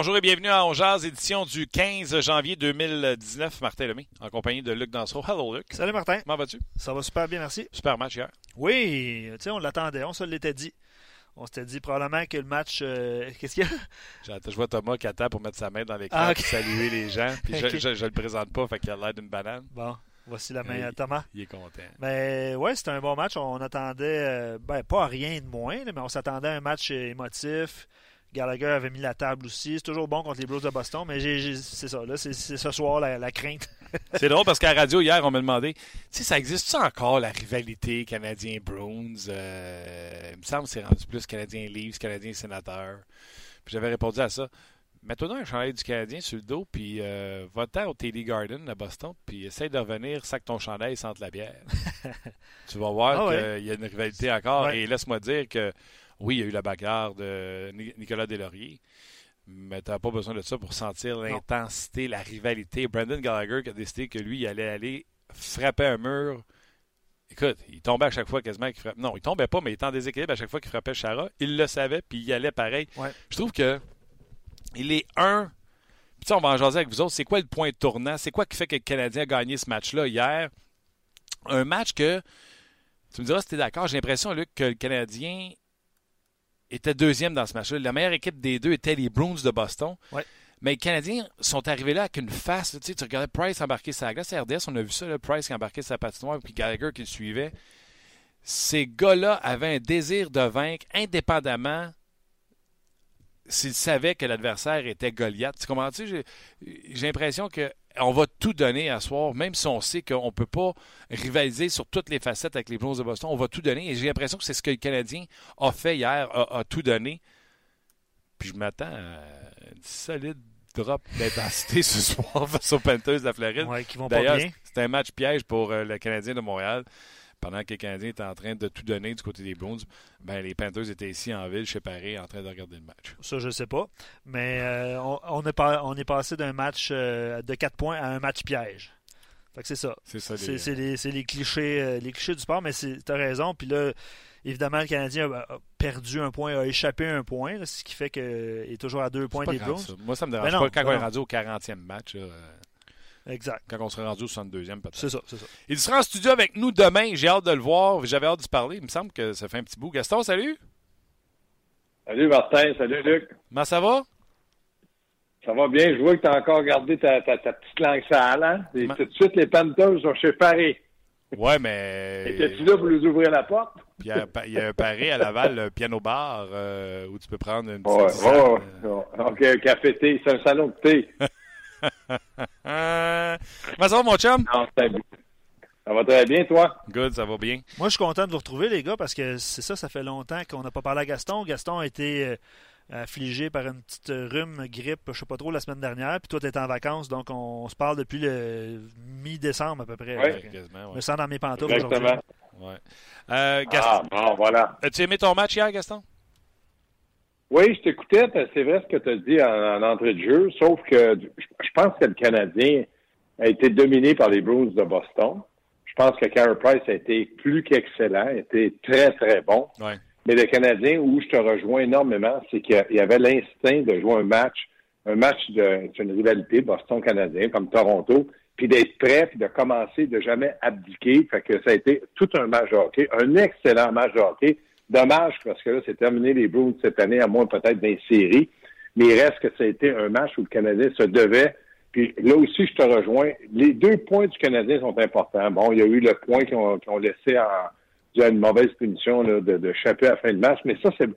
Bonjour et bienvenue à On Jazz, édition du 15 janvier 2019. Martin Lemay, en compagnie de Luc Dansereau. Hello, Luc. Salut, Martin. Comment vas-tu? Ça va super bien, merci. Super match hier. Oui, tu sais, on l'attendait, on se l'était dit. On s'était dit probablement que le match. euh, Qu'est-ce qu'il y a? Je vois Thomas qui attend pour mettre sa main dans l'écran Ah, pour saluer les gens. Puis je, je le présente pas, fait qu'il a l'air d'une banane. Bon, voici la main Euh, à Thomas. Il est content. Mais ouais, c'était un bon match. On attendait, euh, ben, pas à rien de moins, mais on s'attendait à un match émotif. Gallagher avait mis la table aussi. C'est toujours bon contre les Blues de Boston, mais c'est ça, là, c'est ce soir la, la crainte. C'est drôle parce qu'à la radio hier, on m'a demandé tu sais, ça existe ça encore la rivalité Canadien-Bruins? Euh, Il me semble que c'est rendu plus Canadien-Leafs, Canadien-Sénateur. Puis j'avais répondu à ça. Mets-toi donc un chandail du Canadien sur le dos, puis euh, va-t'en au TD Garden à Boston, puis essaye de revenir, sac ton chandail, sente la bière. tu vas voir Ah qu'il ouais. y a une rivalité encore. Ouais. Et laisse-moi dire que oui, il y a eu la bagarre de Ni- Nicolas Deslauriers, mais tu n'as pas besoin de ça pour sentir l'intensité, la rivalité. Brandon Gallagher qui a décidé que lui, il allait aller frapper un mur. Écoute, il tombait à chaque fois quasiment qu'il frappait. Non, il tombait pas, mais il était en déséquilibre à chaque fois qu'il frappait Chara. Il le savait, puis il allait pareil. Ouais. Je trouve que il est un. Puis on va en jaser avec vous autres. C'est quoi le point tournant? C'est quoi qui fait que le Canadien a gagné ce match-là hier? Un match que. Tu me diras si tu es d'accord. J'ai l'impression, Luc, que le Canadien était deuxième dans ce match-là. La meilleure équipe des deux était les Bruins de Boston. Ouais. Mais les Canadiens sont arrivés là avec une face. Tu, sais, tu regardais Price embarquer sa glace. À RDS, on a vu ça, là, Price qui embarquait sa patinoire, puis Gallagher qui le suivait. Ces gars-là avaient un désir de vaincre indépendamment s'ils savaient que l'adversaire était Goliath. Tu comprends-tu? J'ai, j'ai l'impression qu'on va tout donner à soir, même si on sait qu'on ne peut pas rivaliser sur toutes les facettes avec les Blues de Boston. On va tout donner. Et j'ai l'impression que c'est ce que le Canadien a fait hier, a, a tout donné. Puis je m'attends à une solide drop d'intensité ce soir face aux Panthers de la Floride. Ouais, qui vont pas D'ailleurs, bien. c'est un match piège pour euh, le Canadien de Montréal. Pendant que le Canadien était en train de tout donner du côté des Bruins, ben, les Panthers étaient ici en ville, chez Paris, en train de regarder le match. Ça, je sais pas. Mais euh, on, on est pas- on est passé d'un match euh, de 4 points à un match piège. C'est ça. C'est ça. C'est les- c'est les, les clichés, euh, les clichés du sport, mais tu as raison. Puis là, évidemment, le Canadien a, a perdu un point, a échappé un point, là, ce qui fait qu'il est toujours à deux points des ça. Moi, ça me dérange Ben non, pas. Quand ben on est rendu au 40e match, là, Exact. quand on sera rendu au 62e, peut-être. C'est ça, c'est ça. Il sera en studio avec nous demain. J'ai hâte de le voir. J'avais hâte de se parler. Il me semble que ça fait un petit bout. Gaston, salut. Salut Martin, salut Luc. Comment ça va? Ça va bien? Je vois que tu as encore gardé ta, ta, ta petite langue sale, hein? Et Ma- tout de suite, les Panthers sont chez Paris. Ouais, mais. Étais-tu là pour nous ouvrir la porte? Puis il y a un pa- il y a un paré à Laval, le piano bar, euh, où tu peux prendre une petite Ouais, euh. ouais. OK, un café thé, c'est un salon de thé. Euh, Comment ça va, mon chum? Non. Ça va très bien, toi? Good, ça va bien. Moi, je suis content de vous retrouver, les gars, parce que c'est ça, ça fait longtemps qu'on n'a pas parlé à Gaston. Gaston a été euh, affligé par une petite rhume, grippe, je sais pas trop, la semaine dernière. Puis toi, tu en vacances, donc on, se parle depuis le mi-décembre à peu près. Fait que Quasiment, Je me sens dans mes pantoufles aujourd'hui. Exactement. Ouais. Euh, Gaston, Ah, bon, voilà. as-tu aimé ton match hier, Gaston? Oui, je t'écoutais, c'est vrai ce que tu as dit en, en entrée de jeu, sauf que je pense que le Canadien a été dominé par les Bruins de Boston. Je pense que Carey Price a été plus qu'excellent, a été très, très bon. Ouais. Mais le Canadien, où je te rejoins énormément, c'est qu'il y avait l'instinct de jouer un match, un match de une rivalité Boston-Canadien comme Toronto, puis d'être prêt, puis de commencer, de jamais abdiquer. Fait que ça a été tout un match de hockey, un excellent match de hockey. Dommage parce que là, c'est terminé les Bruins cette année, à moins peut-être d'une série. mais il reste que ça a été un match où le Canadien se devait. Puis là aussi, je te rejoins. Les deux points du Canadien sont importants. Bon, il y a eu le point qu'ils ont, ont laissé en, à une mauvaise punition là, de, de à la fin de match, mais ça, c'est,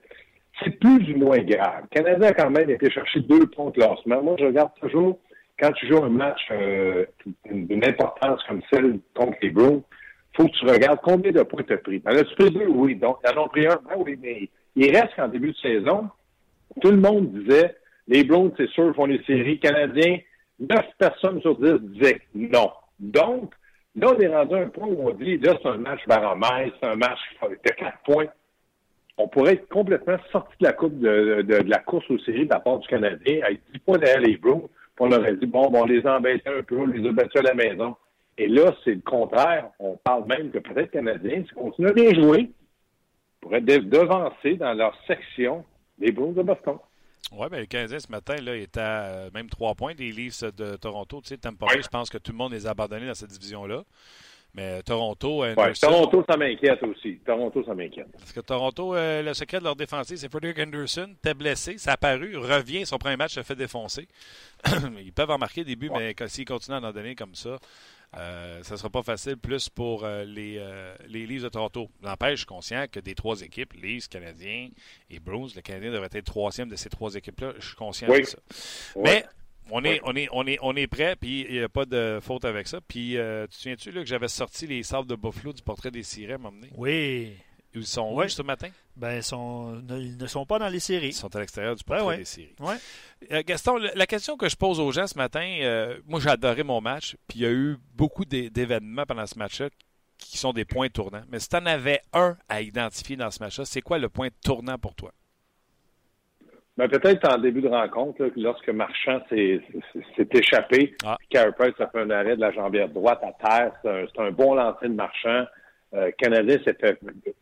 c'est plus ou moins grave. Le Canadien a quand même été chercher deux points de classement. Moi, je regarde toujours, quand tu joues un match euh, d'une importance comme celle contre les Bruins, faut que tu regardes combien de points tu as pris. Ben là, tu pris oui. Donc, ils en un, ben oui, mais il reste qu'en début de saison, tout le monde disait, les Browns, c'est sûr, font les séries. Canadiens, neuf personnes sur dix disaient non. Donc, là, on est rendu à un point où on dit, là, c'est un match baromètre, c'est un match de quatre points. On pourrait être complètement sorti de la coupe de, la course aux séries de la part du Canadien, avec 10 points derrière les Browns, puis on aurait dit, bon, bon, on les a embêtés un peu, on les a battus à la maison. Et là, c'est le contraire. On parle même que peut-être Canadiens, continuent à bien jouer, pourraient devancer dans leur section les Bruins de Boston. Oui, bien, le Canadien, ce matin, là, il était à euh, même trois points des Leafs de Toronto. Tu sais, pas je pense que tout le monde les a abandonnés dans cette division-là. Mais euh, Toronto. Euh, ouais, Toronto, ça m'inquiète aussi. Toronto, ça m'inquiète. Parce que Toronto, le secret de leur défensive, c'est Frederick Anderson. T'es blessé, ça a paru, revient, son premier match se fait défoncer. Ils peuvent en marquer des buts, mais s'ils continuent à en donner comme ça, euh, ça ne sera pas facile plus pour euh, les, euh, les Leafs de Toronto. N'empêche, je suis conscient que des trois équipes, Leafs, Canadiens et Bruins, le Canadien devrait être troisième de ces trois équipes-là. Je suis conscient de ça. Mais on est, on est, on est, on est prêt, puis il n'y a pas de faute avec ça. Puis, tu te souviens-tu que j'avais sorti les sables de Buffalo du portrait des sirènes m'emmener? Oui. Ils sont où ce matin? Ben, ils, sont, ils ne sont pas dans les séries. Ils sont à l'extérieur du portrait des séries. Euh, Gaston, la question que je pose aux gens ce matin, euh, moi j'ai adoré mon match, puis il y a eu beaucoup d'événements pendant ce match-là qui sont des points tournants. Mais si tu en avais un à identifier dans ce match-là, c'est quoi le point tournant pour toi? Ben, peut-être en début de rencontre, lorsque Marchand s'est échappé, ah. Carey Price a fait un arrêt de la jambière droite à terre. C'est un, un, bon lancer de Marchand. Euh, Canadien s'est fait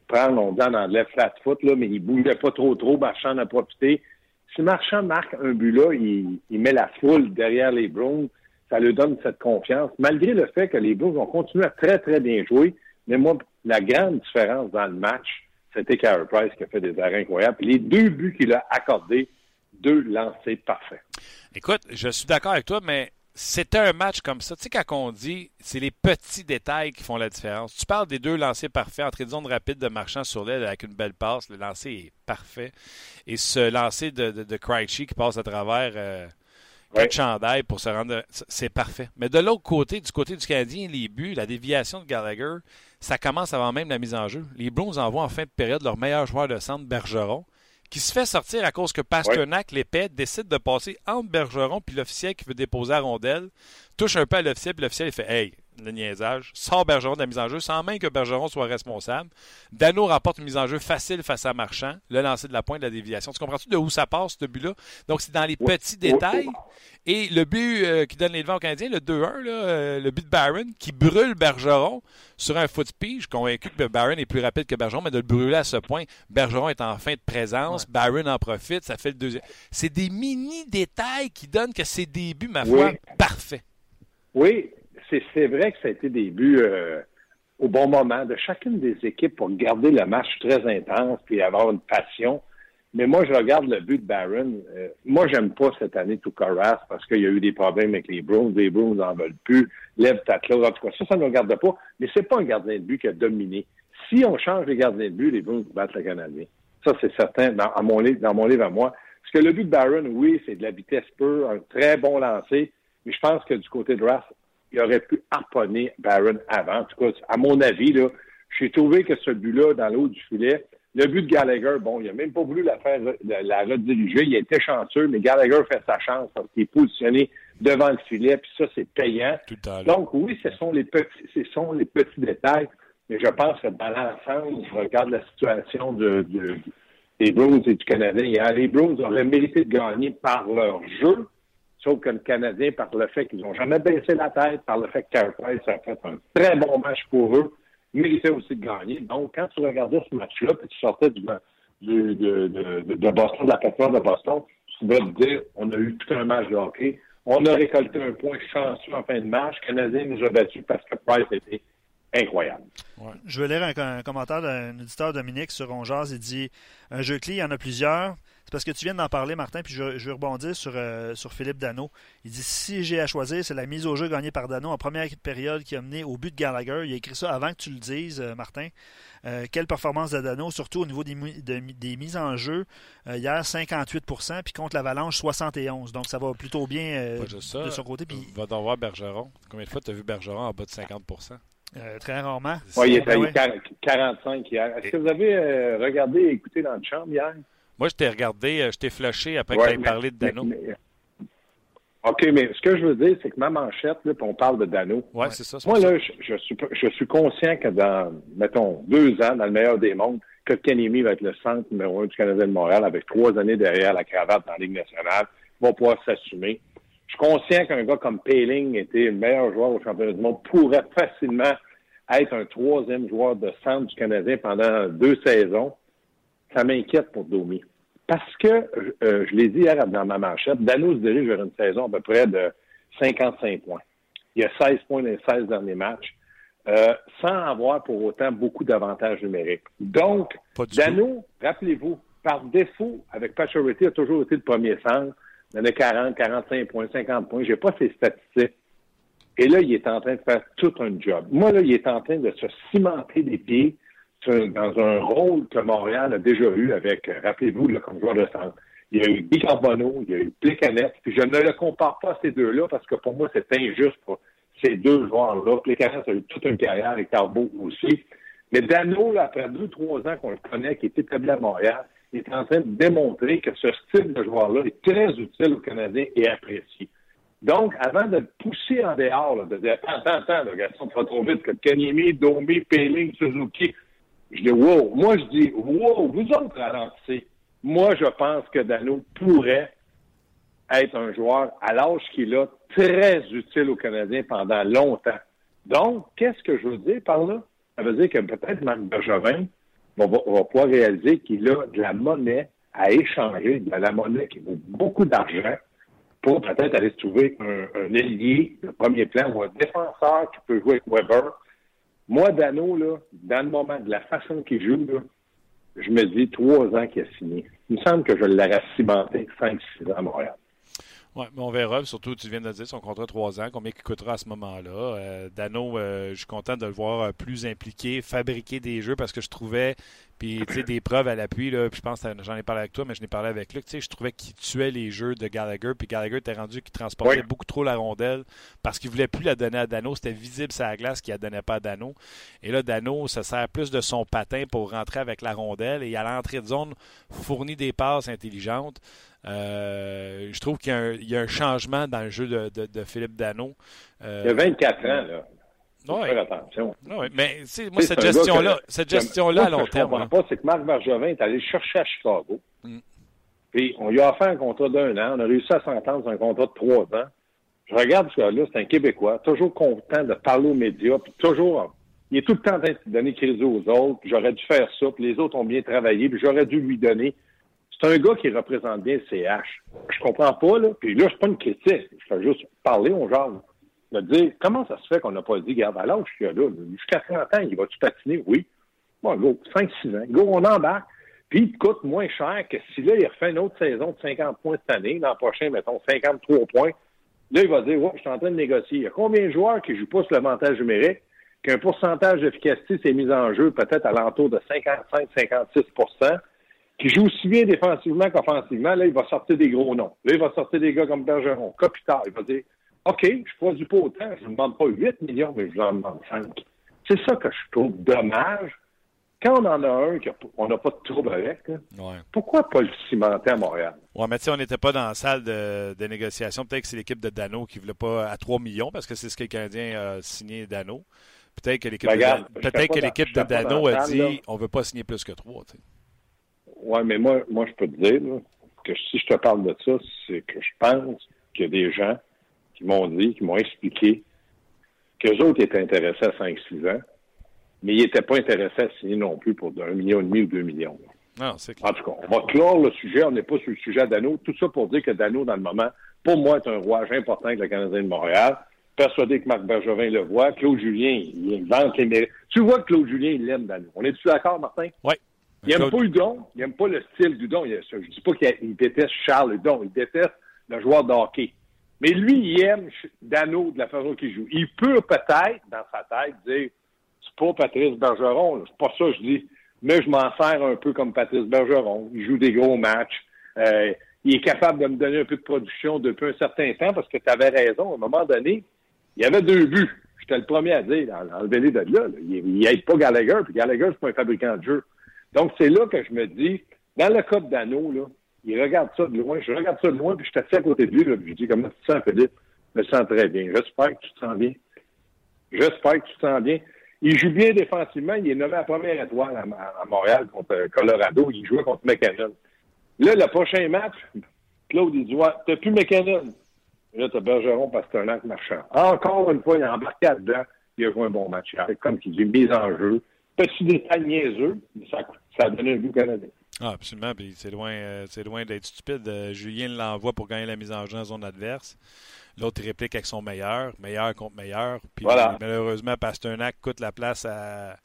prendre, on dit en anglais, flat foot, là, mais il bougeait pas trop trop. Marchand en a profité. Si Marchand marque un but là, il, met la foule derrière les Browns. Ça lui donne cette confiance, malgré le fait que les Browns ont continué à très, très bien jouer. Mais moi, la grande différence dans le match, c'était Carey Price qui a fait des arrêts incroyables. les deux buts qu'il a accordés, deux lancés parfaits. Écoute, je suis d'accord avec toi, mais c'était un match comme ça. Tu sais, quand on dit, c'est les petits détails qui font la différence. Tu parles des deux lancers parfaits, entrée de zone rapide de marchand sur l'aile avec une belle passe. Le lancer est parfait. Et ce lancer de, de, qui passe à travers euh, chandail pour se rendre. C'est parfait. Mais de l'autre côté, du côté du Canadien, les buts, la déviation de Gallagher, ça commence avant même la mise en jeu. Les Blues envoient en fin de période leur meilleur joueur de centre, Bergeron qui se fait sortir à cause que Pasternak, l'épée, décide de passer entre Bergeron puis l'officiel qui veut déposer la rondelle, touche un peu à l'officiel, puis l'officiel fait Hey, le niaisage, sort Bergeron de la mise en jeu sans même que Bergeron soit responsable. Dano rapporte une mise en jeu facile face à Marchand, le lancer de la pointe de la déviation. Tu comprends-tu de où ça passe, ce but-là? Donc, c'est dans les petits détails. Et le but euh, qui donne les devants aux Canadiens, le 2-1, euh, le but de Barron, qui brûle Bergeron sur un foot suis convaincu que Barron est plus rapide que Bergeron, mais de le brûler à ce point, Bergeron est en fin de présence, Barron en profite, ça fait le deuxième. C'est des mini-détails qui donnent que c'est des buts, ma foi, parfaits. Oui, c'est vrai que ça a été des buts euh, au bon moment de chacune des équipes pour garder le match très intense puis avoir une passion. Mais moi, je regarde le but de Barron. Euh, moi, j'aime pas cette année tout Caras parce qu'il y a eu des problèmes avec les Browns. Les Browns n'en veulent plus. Lève ta clé. En tout cas, ça, ça ne regarde pas. Mais c'est pas un gardien de but qui a dominé. Si on change les gardiens de but, les Browns battent le Canadien. Ça, c'est certain dans, mon livre, à moi. Parce que le but de Barron, oui, c'est de la vitesse pure, un très bon lancer. Mais je pense que du côté de Ross, il aurait pu harponner Barron avant. En tout cas, à mon avis, là, j'ai trouvé que ce but-là, dans l'eau du filet, le but de Gallagher, bon, il n'a même pas voulu la faire, la, rediriger. Il a été chanceux, mais Gallagher fait sa chance parce qu'il est positionné devant le filet, puis ça, c'est payant. Donc, oui, ce sont les petits, ce sont les petits détails, mais je pense que dans l'ensemble, je regarde la situation de, des Bruins et du Canadien. Les Bruins auraient mérité de gagner par leur jeu, Sauf que le Canadien, par le fait qu'ils n'ont jamais baissé la tête, par le fait que Carey a fait un très bon match pour eux, méritait aussi de gagner. Donc, quand tu regardais ce match-là, puis tu sortais du, de, de, Boston, de la plateforme de Boston, tu pouvais te dire, on a eu tout un match de hockey. On a récolté un point chanceux en fin de match. Le Canadien nous a battus parce que Price était incroyable. Je vais lire un, commentaire d'un éditeur Dominique sur Ongeaz. Il dit Un jeu clé, il y en a plusieurs. C'est parce que tu viens d'en parler, Martin, puis je, je rebondir sur, euh, sur Philippe Dano. Il dit si j'ai à choisir, c'est la mise au jeu gagnée par Dano en première période qui a mené au but de Gallagher. Il a écrit ça avant que tu le dises, euh, Martin. Euh, quelle performance de Dano, surtout au niveau des, des mises en jeu. hier, 58% puis contre l'Avalanche, 71 Donc ça va plutôt bien de son côté. Puis... Va t'en voir Bergeron. Combien de fois tu as vu Bergeron en bas de 50% très rarement. Oui, il était à 45 hier. Est-ce que vous avez regardé et écouté dans le chambre hier? Moi, je t'ai regardé, euh, je t'ai flashé après que tu aies parlé de Dano. OK, mais ce que je veux dire, c'est que ma manchette, là, on parle de Dano. Oui, c'est ça. Moi, là, je, suis, je suis conscient que dans, mettons, deux ans, dans le meilleur des mondes, que Kenny va être le centre numéro un du Canadien de Montréal avec trois années derrière la cravate dans la Ligue nationale, va pouvoir s'assumer. Je suis conscient qu'un gars comme Payling était le meilleur joueur au championnat du monde, pourrait facilement être un troisième joueur de centre du Canadien pendant deux saisons. Ça m'inquiète pour Domi. Parce que, euh, je l'ai dit hier dans ma manchette, Dano se dirige vers une saison à peu près de 55 points. Il y a 16 points dans les 16 derniers matchs, euh, sans avoir pour autant beaucoup d'avantages numériques. Donc, Dano, rappelez-vous, par défaut, avec Pacioretty, a toujours été le premier centre. Il en a 40, 45 points, 50 points. J'ai pas ses statistiques. Et là, il est en train de faire tout un job. Moi, là, il est en train de se cimenter des pieds dans un rôle que Montréal a déjà eu avec, euh, rappelez-vous, comme joueur de centre. Il y a eu Guy Carbonneau, il y a eu Plécanet, puis je ne le compare pas à ces deux-là parce que pour moi, c'est injuste pour ces deux joueurs-là. Plécanet a eu toute une carrière avec Carbo aussi. Mais Dano, après deux, trois ans qu'on le connaît, qui est établi à Montréal, est en train de démontrer que ce style de joueur-là est très utile aux Canadiens et apprécié. Donc, avant de pousser en dehors, de dire attends, attends, le garçon va trop vite que Kanyemi, Domi, Péling, Suzuki, je dis, wow. Moi, je dis, wow, vous autres ralentissez. Moi, je pense que Dano pourrait être un joueur à l'âge qu'il a très utile aux Canadiens pendant longtemps. Donc, qu'est-ce que je veux dire par là? Ça veut dire que peut-être Marc Bergevin va, va pouvoir réaliser qu'il a de la monnaie à échanger, de la monnaie qui vaut beaucoup d'argent pour peut-être aller trouver un, un ailier de premier plan ou un défenseur qui peut jouer avec Weber moi, Dano, là, dans le moment, de la façon qu'il joue, là, je me dis trois ans qu'il a signé. Il me semble que je l'aurais cimenté 5-6 ans à Montréal. Oui, mais on verra. Surtout, tu viens de dire son contrat trois ans, combien il coûtera à ce moment-là. Euh, Dano, euh, je suis content de le voir euh, plus impliqué, fabriquer des jeux parce que je trouvais, puis tu sais, des preuves à l'appui, là, puis je pense que j'en ai parlé avec toi, mais je n'ai parlé avec Luc, tu sais, je trouvais qu'il tuait les jeux de Gallagher, puis Gallagher était rendu qu'il transportait beaucoup trop la rondelle parce qu'il voulait plus la donner à Dano. C'était visible sur la glace qu'il ne la donnait pas à Dano. Et là, Dano, ça sert plus de son patin pour rentrer avec la rondelle et à l'entrée de zone, fournit des passes intelligentes. Euh, je trouve qu'il y, a un changement dans le jeu de, Philippe Dano. Euh, il y a 24 ans, là. Faut faire attention. Mais moi, cette gestion-là, cette gestion-là à long terme. Ce que je comprends pas, c'est que Marc Bergevin est allé chercher à Chicago. Mm. Puis on lui a offert un contrat d'un an. On a réussi à s'entendre sur un contrat de trois ans. Je regarde ce gars-là, c'est un Québécois, toujours content de parler aux médias, puis toujours, il est tout le temps en train de donner crédit aux autres, puis j'aurais dû faire ça, puis les autres ont bien travaillé, puis j'aurais dû lui donner. C'est un gars qui représente bien CH. Je comprends pas, là. Puis là, c'est pas une critique. Je fais juste parler aux gens. De dire, comment ça se fait qu'on n'a pas dit, regarde, à l'âge là, jusqu'à 30 ans, il va-tu patiner? Oui. Bon, go, 5-6 ans. Go, on embarque. Puis, il coûte moins cher que si là, il refait une autre saison de 50 points cette année, l'an prochain, mettons, 53 points. Là, il va dire, ouais, je suis en train de négocier. Il y a combien de joueurs qui jouent pas sur l'avantage numérique, qu'un pourcentage d'efficacité s'est mis en jeu peut-être à l'entour de 55-56% qui joue aussi bien défensivement qu'offensivement, là, il va sortir des gros noms. Là, il va sortir des gars comme Bergeron, Kopitar. Il va dire OK, je produis pas autant, je ne demande pas 8 millions, mais je vous en demande 5. C'est ça que je trouve dommage. Quand on en a un qu'on n'a pas de trouble avec, pourquoi pas le cimenter à Montréal? Oui, mais tu sais, on n'était pas dans la salle de, négociation. Peut-être que c'est l'équipe de Dano qui ne voulait pas à 3 millions parce que c'est ce que le Canadien a signé Dano. Peut-être que l'équipe ben, de, peut de, Dano a dit on ne veut pas signer plus que 3. Oui, mais moi, moi, je peux te dire que si je te parle de ça, c'est que je pense qu'il y a des gens qui m'ont dit, qui m'ont expliqué qu'eux autres étaient intéressés à 5-6 ans, mais ils n'étaient pas intéressés à signer non plus pour un million et demi ou deux millions. Non, c'est En tout cas, on va clore le sujet. On n'est pas sur le sujet Dano. Tout ça pour dire que Dano, dans le moment, pour moi, est un rouage important avec le Canadien de Montréal. Persuadé que Marc Bergevin le voit. Claude Julien, il invente les mérites. Tu vois que Claude Julien, il l'aime, Dano. On est-tu d'accord, Martin? Oui. Il n'aime Claude- pas Udon, il n'aime pas le style d'Udon. Il- Je ne dis pas qu'il déteste Charles Udon, il déteste le joueur de hockey. Mais lui, il aime Dano de la façon qu'il joue. Il peut peut-être, dans sa tête, dire c'est pas Patrice Bergeron, c'est pas ça que je dis, mais je m'en sers un peu comme Patrice Bergeron. Il joue des gros matchs. Euh, il est capable de me donner un peu de production depuis un certain temps parce que tu avais raison. À un moment donné, il y avait deux buts. J'étais le premier à dire, en- enlevez-les de là. là. Il n'aide pas Gallagher, puis Gallagher, c'est pas un fabricant de jeu. Donc, c'est là que je me dis, dans le cas de Dano, là, il regarde ça de loin. Je regarde ça de loin, puis je assis à côté de lui, là, puis je dis, comment tu te sens, Philippe? Je me sens très bien. J'espère que tu te sens bien. J'espère que tu te sens bien. Il joue bien défensivement. Il est nommé à première étoile à, Montréal contre euh, Colorado. Il jouait contre McKinnon. Là, le prochain match, Claude, il dit, t'as plus McKinnon. Là, t'as Bergeron, Pasternak, Marchand. Encore une fois, il a embarqué là-dedans. Il a joué un bon match. Comme tu dis, mise en jeu. Petit détail niaiseux, mais ça, ça a donné un but canadien. Ah, absolument. Puis c'est loin, euh, c'est loin d'être stupide. Euh, Julien l'envoie pour gagner la mise en jeu en zone adverse. L'autre réplique avec son meilleur, meilleur contre meilleur. Puis Voilà. malheureusement, Pasternak coûte la place à,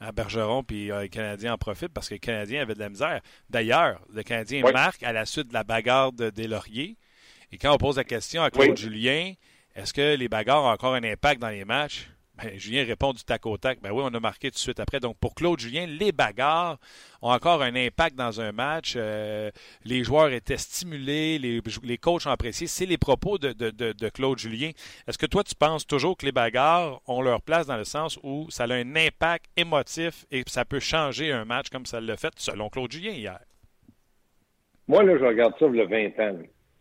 à Bergeron, puis euh, les Canadiens en profitent parce que les Canadiens avaient de la misère. D'ailleurs, le Canadien Oui. marque à la suite de la bagarre de Deslauriers. Et quand on pose la question à Claude Oui. Julien, est-ce que les bagarres ont encore un impact dans les matchs? Ben, Julien répond du tac au tac. Ben oui, on a marqué tout de suite après. Donc, pour Claude Julien, les bagarres ont encore un impact dans un match. Euh, les joueurs étaient stimulés, les, les coachs ont apprécié. C'est les propos de, de- de- de Claude Julien. Est-ce que toi, tu penses toujours que les bagarres ont leur place dans le sens où ça a un impact émotif et ça peut changer un match comme ça l'a fait selon Claude Julien hier? Moi, là, je regarde ça a 20 ans.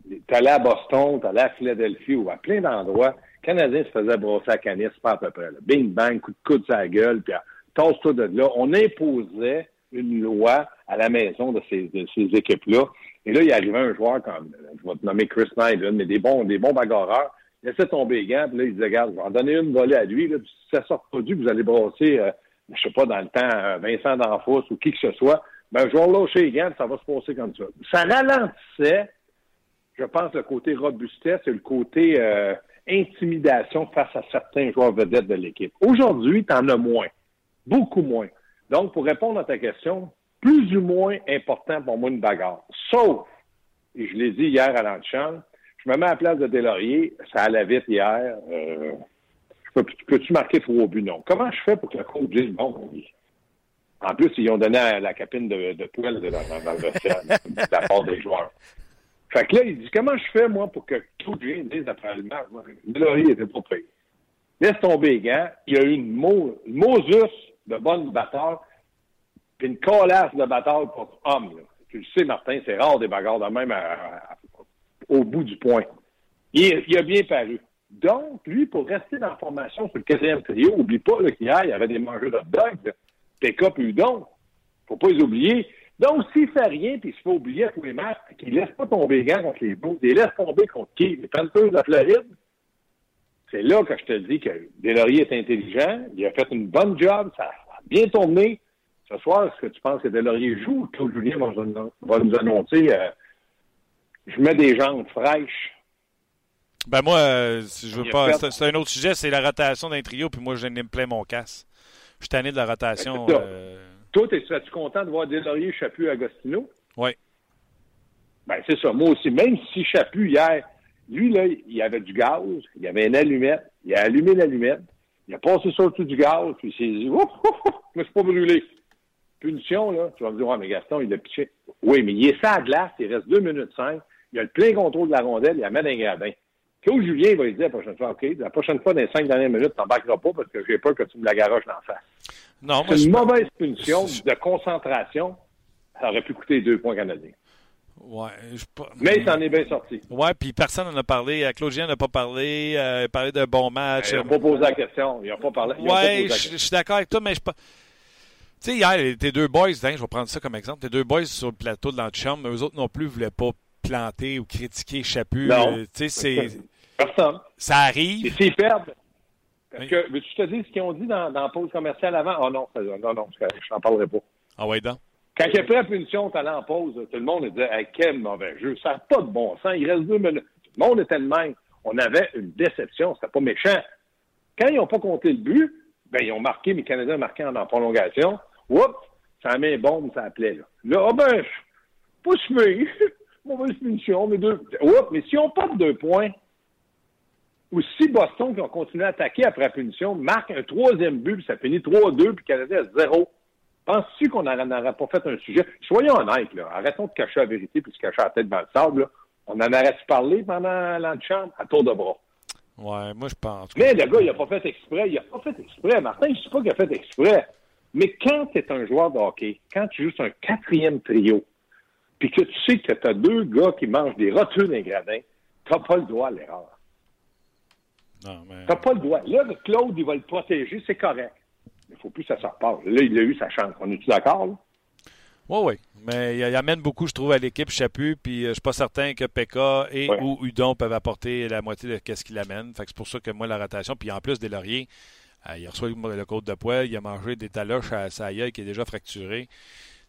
Tu allais à Boston, tu allais à Philadelphie ou à plein d'endroits. Les Canadiens se faisaient brosser à canis, pas à peu près. là. Bing, bang, coup de coude sur la gueule, puis ah, tasse-toi de là. On imposait une loi à la maison de ces, de ces équipes-là. Et là, il arrivait un joueur comme, je vais te nommer Chris Knight, mais des bons, des bons bagarreurs. Il laissait tomber les gants, puis là, il disait, regarde, je vais en donner une volée à lui. Là, puis si ça sort pas du, vous allez brosser, euh, je sais pas, dans le temps, euh, Vincent D'Anfos ou qui que ce soit. Ben, je vais lâcher les gants, ça va se passer comme ça. Ça ralentissait je pense, le côté robustesse et le côté euh, intimidation face à certains joueurs vedettes de l'équipe. Aujourd'hui, tu en as moins. Beaucoup moins. Donc, pour répondre à ta question, plus ou moins important pour moi une bagarre. Sauf, et je l'ai dit hier à l'antichambre, je me mets à la place de Delaurier, ça allait vite hier. Euh, je peux- Peux-tu marquer trois buts? Non. Comment je fais pour que le coach dise, bon, en plus, ils ont donné à la capine de, de poêle dans, la part des joueurs. Fait que là, il dit comment je fais, moi, pour que tout le monde dise après le match, Delory était pas prêt. Laisse tomber les. Il y a eu une, mo une Moses de bonne bataille, puis une colasse de bataille pour homme. Là. Tu le sais, Martin, c'est rare des bagarres de même au bout du point. Il, a bien paru. Donc, lui, pour rester dans la formation sur le quatrième trio, oublie pas là, qu'hier, il y avait des mangeurs de dog. Pécop et Udon. Faut pas les oublier. Donc, s'il fait rien puis il se fait oublier à tous les matchs, qu'il laisse pas tomber les gants contre les Blues, il laisse tomber contre qui? Les Panthers de la Floride? C'est là que je te dis que Deslauriers est intelligent, il a fait une bonne job, ça a bien tourné. Ce soir, est-ce que tu penses que Deslauriers joue? Ou Claude Julien va, nous- annoncer euh, je mets des jambes fraîches? Ben moi, euh, si je veux Il pas. fait- C'est un autre sujet, c'est la rotation d'un trio, puis moi, je n'aime plein mon casse. Je suis tanné de la rotation. Ben, Toi, es- serais-tu content de voir Deslauriers, Chaput, Agostino? Oui. Ben, c'est ça. Moi aussi. Même si Chaput, hier, lui, là, il avait du gaz, il avait une allumette, il a allumé l'allumette, il a passé sur le dessus du gaz, puis il s'est dit, ouf, ouf, ouf, je me suis pas brûlé. Punition, là, tu vas me dire, ouais, mais Gaston, il a pitché. Oui, mais il est ça à glace, il reste 2 minutes 5, il a le plein contrôle de la rondelle, il la met dans un gradin. Claude Julien va lui dire la prochaine fois, OK, la prochaine fois, dans les 5 dernières minutes, t'embarqueras pas parce que j'ai peur que tu me la garoches dans la face. Non, moi, une mauvaise punition de concentration. Ça aurait pu coûter deux points canadiens. Ouais, je Mais il s'en est bien sorti. Ouais, puis personne n'en a parlé. Euh, Claude Julien n'a pas parlé. Euh, il a parlé d'un bon match. Ils n'ont pas posé la question. Ils n'ont pas parlé. la je suis d'accord avec toi, mais je pas. Tu sais, hier, tes deux boys, hein, je vais prendre ça comme exemple, tes deux boys sur le plateau de l'antichambre, eux autres non plus voulaient pas planter ou critiquer Chaput. Non. Euh, Tu sais, c'est, Personne. ça Et arrive. s'ils perdent, parce Oui. que, veux-tu te dire ce qu'ils ont dit dans, dans la pause commerciale avant? Oh non, ça- non, non, je n'en parlerai pas. Ah ouais, donc? Quand il a pris la punition, t'allais en pause, tout le monde disait hey, quel mauvais jeu, ça n'a pas de bon sens, il reste deux minutes. Tout le monde était le même. On avait une déception, c'était pas méchant. Quand ils n'ont pas compté le but, ben ils ont marqué, mais les Canadiens ont marqué en, en prolongation. Oups! Ça met bombe, ça appelait. Là, là ah ben, pas. Mauvaise punition, mais deux. Oups, mais si on pas de deux points, ou si Boston, qui ont continué à attaquer après la punition, marque un troisième but, puis ça finit 3-2, puis Canada à 0. Penses-tu qu'on n'aurait pas fait un sujet? Soyons honnêtes, là. Arrêtons de cacher la vérité puis de se cacher la tête dans le sable. Là. On en aurait parlé pendant l'antichambre à tour de bras. Ouais, moi je pense. Mais le gars, il n'a pas fait exprès. Il n'a pas fait exprès. Martin, je ne sais pas qu'il a fait exprès. Mais quand tu es un joueur de hockey, quand tu joues sur un quatrième trio, puis que tu sais que tu as deux gars qui mangent des rotules d'un gradin, tu n'as pas le droit à l'erreur. Mais... Tu n'as pas le droit. Là, Claude, il va le protéger, c'est correct. Il ne faut plus que ça se repasse. Là, il a eu sa chance. On est-tu d'accord, là? Oui, oui. Mais il, amène beaucoup, je trouve, à l'équipe Chapu. Puis euh, je suis pas certain que Pekka et Ouais. ou Udon peuvent apporter la moitié de ce qu'il amène. Fait que c'est pour ça que moi, la rotation. Puis en plus des lauriers, euh, il reçoit le le côte de poêle, il a mangé des taloches à sa gueule qui est déjà fracturé.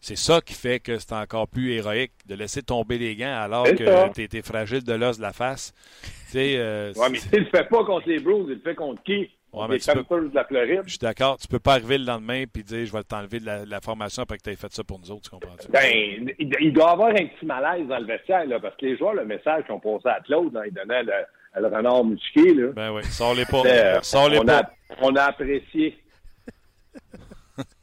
C'est ça qui fait que c'est encore plus héroïque de laisser tomber les gants alors que tu étais fragile de l'os de la face. Tu sais, euh, Ouais, mais ne le fait pas contre les Blues, il le fait contre qui? Mais les tu peux- de la Floride. je suis d'accord. Tu peux pas arriver le lendemain et dire je vais t'enlever de la, formation après que tu aies fait ça pour nous autres. Tu comprends-tu? Ben, il doit y avoir un petit malaise dans le vestiaire, là, parce que les joueurs, le message ont passé à Claude, là, ils donnaient le, le renard musqué, là. Ben oui, pas. Euh, Sors-les on, pas. a, on a apprécié.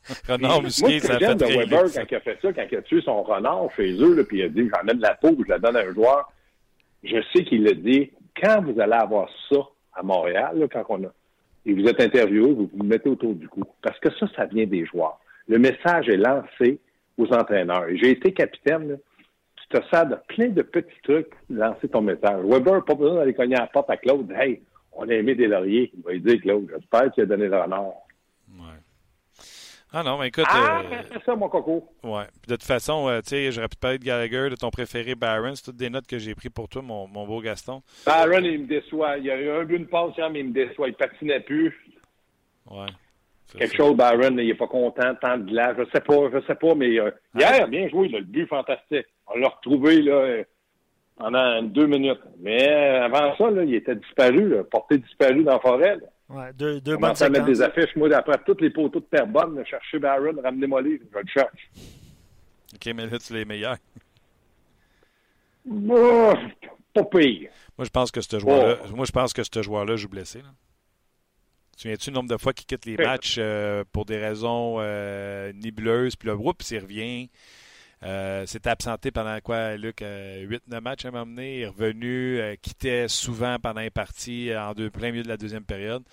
Renard Moi, musqué, ça fait de très Weber, quand il a fait ça, quand il a tué son renard chez eux, là, puis il a dit j'en ai de la peau, je la donne à un joueur. Je sais qu'il a dit quand vous allez avoir ça à Montréal, là, quand on a et vous êtes interviewé, vous vous mettez autour du cou. Parce que ça, ça vient des joueurs. Le message est lancé aux entraîneurs. J'ai été capitaine, là. tu te sers de plein de petits trucs pour lancer ton message. Weber, pas besoin d'aller cogner à la porte à Claude. Hey, on a aimé des lauriers. Il va lui dire, Claude, j'espère qu'il a donné le renard. Ah non, mais écoute. Ah, euh, c'est ça, mon coco. Ouais. Puis de toute façon, euh, tu sais, j'aurais pu parler de Gallagher, de ton préféré Barron. C'est toutes des notes que j'ai prises pour toi, mon, mon beau Gaston. Byron, il me déçoit. Il y a eu un but, une passe hier, mais il me déçoit. Il patinait plus. Ouais. C'est Quelque ça. chose, Byron, il est pas content, tant de glace. Je sais pas, je sais pas, mais euh, hier, bien joué, là, le but fantastique. On l'a retrouvé là, euh, pendant deux minutes. Mais euh, avant ça, là, il était disparu, là, porté disparu dans la forêt. Là. Ouais, deux, deux On bonnes à mettre des affiches, moi, d'après toutes les poteaux de Terrebonne, là, chercher Byron, ramenez-moi les, je le cherche. OK, mais là, tu les meilleurs. Oh, pas pire. Moi, je pense que ce joueur-là, moi, je pense que ce joueur-là joue blessé. Là. Tu viens-tu le nombre de fois qu'il quitte les matchs euh, pour des raisons euh, nébuleuses, puis là, oups, il revient. Euh, s'était absenté pendant quoi, Luc? 8-9 matchs à m'emmener. Il est revenu, euh, quittait souvent pendant les parties euh, en plein milieu de la deuxième période.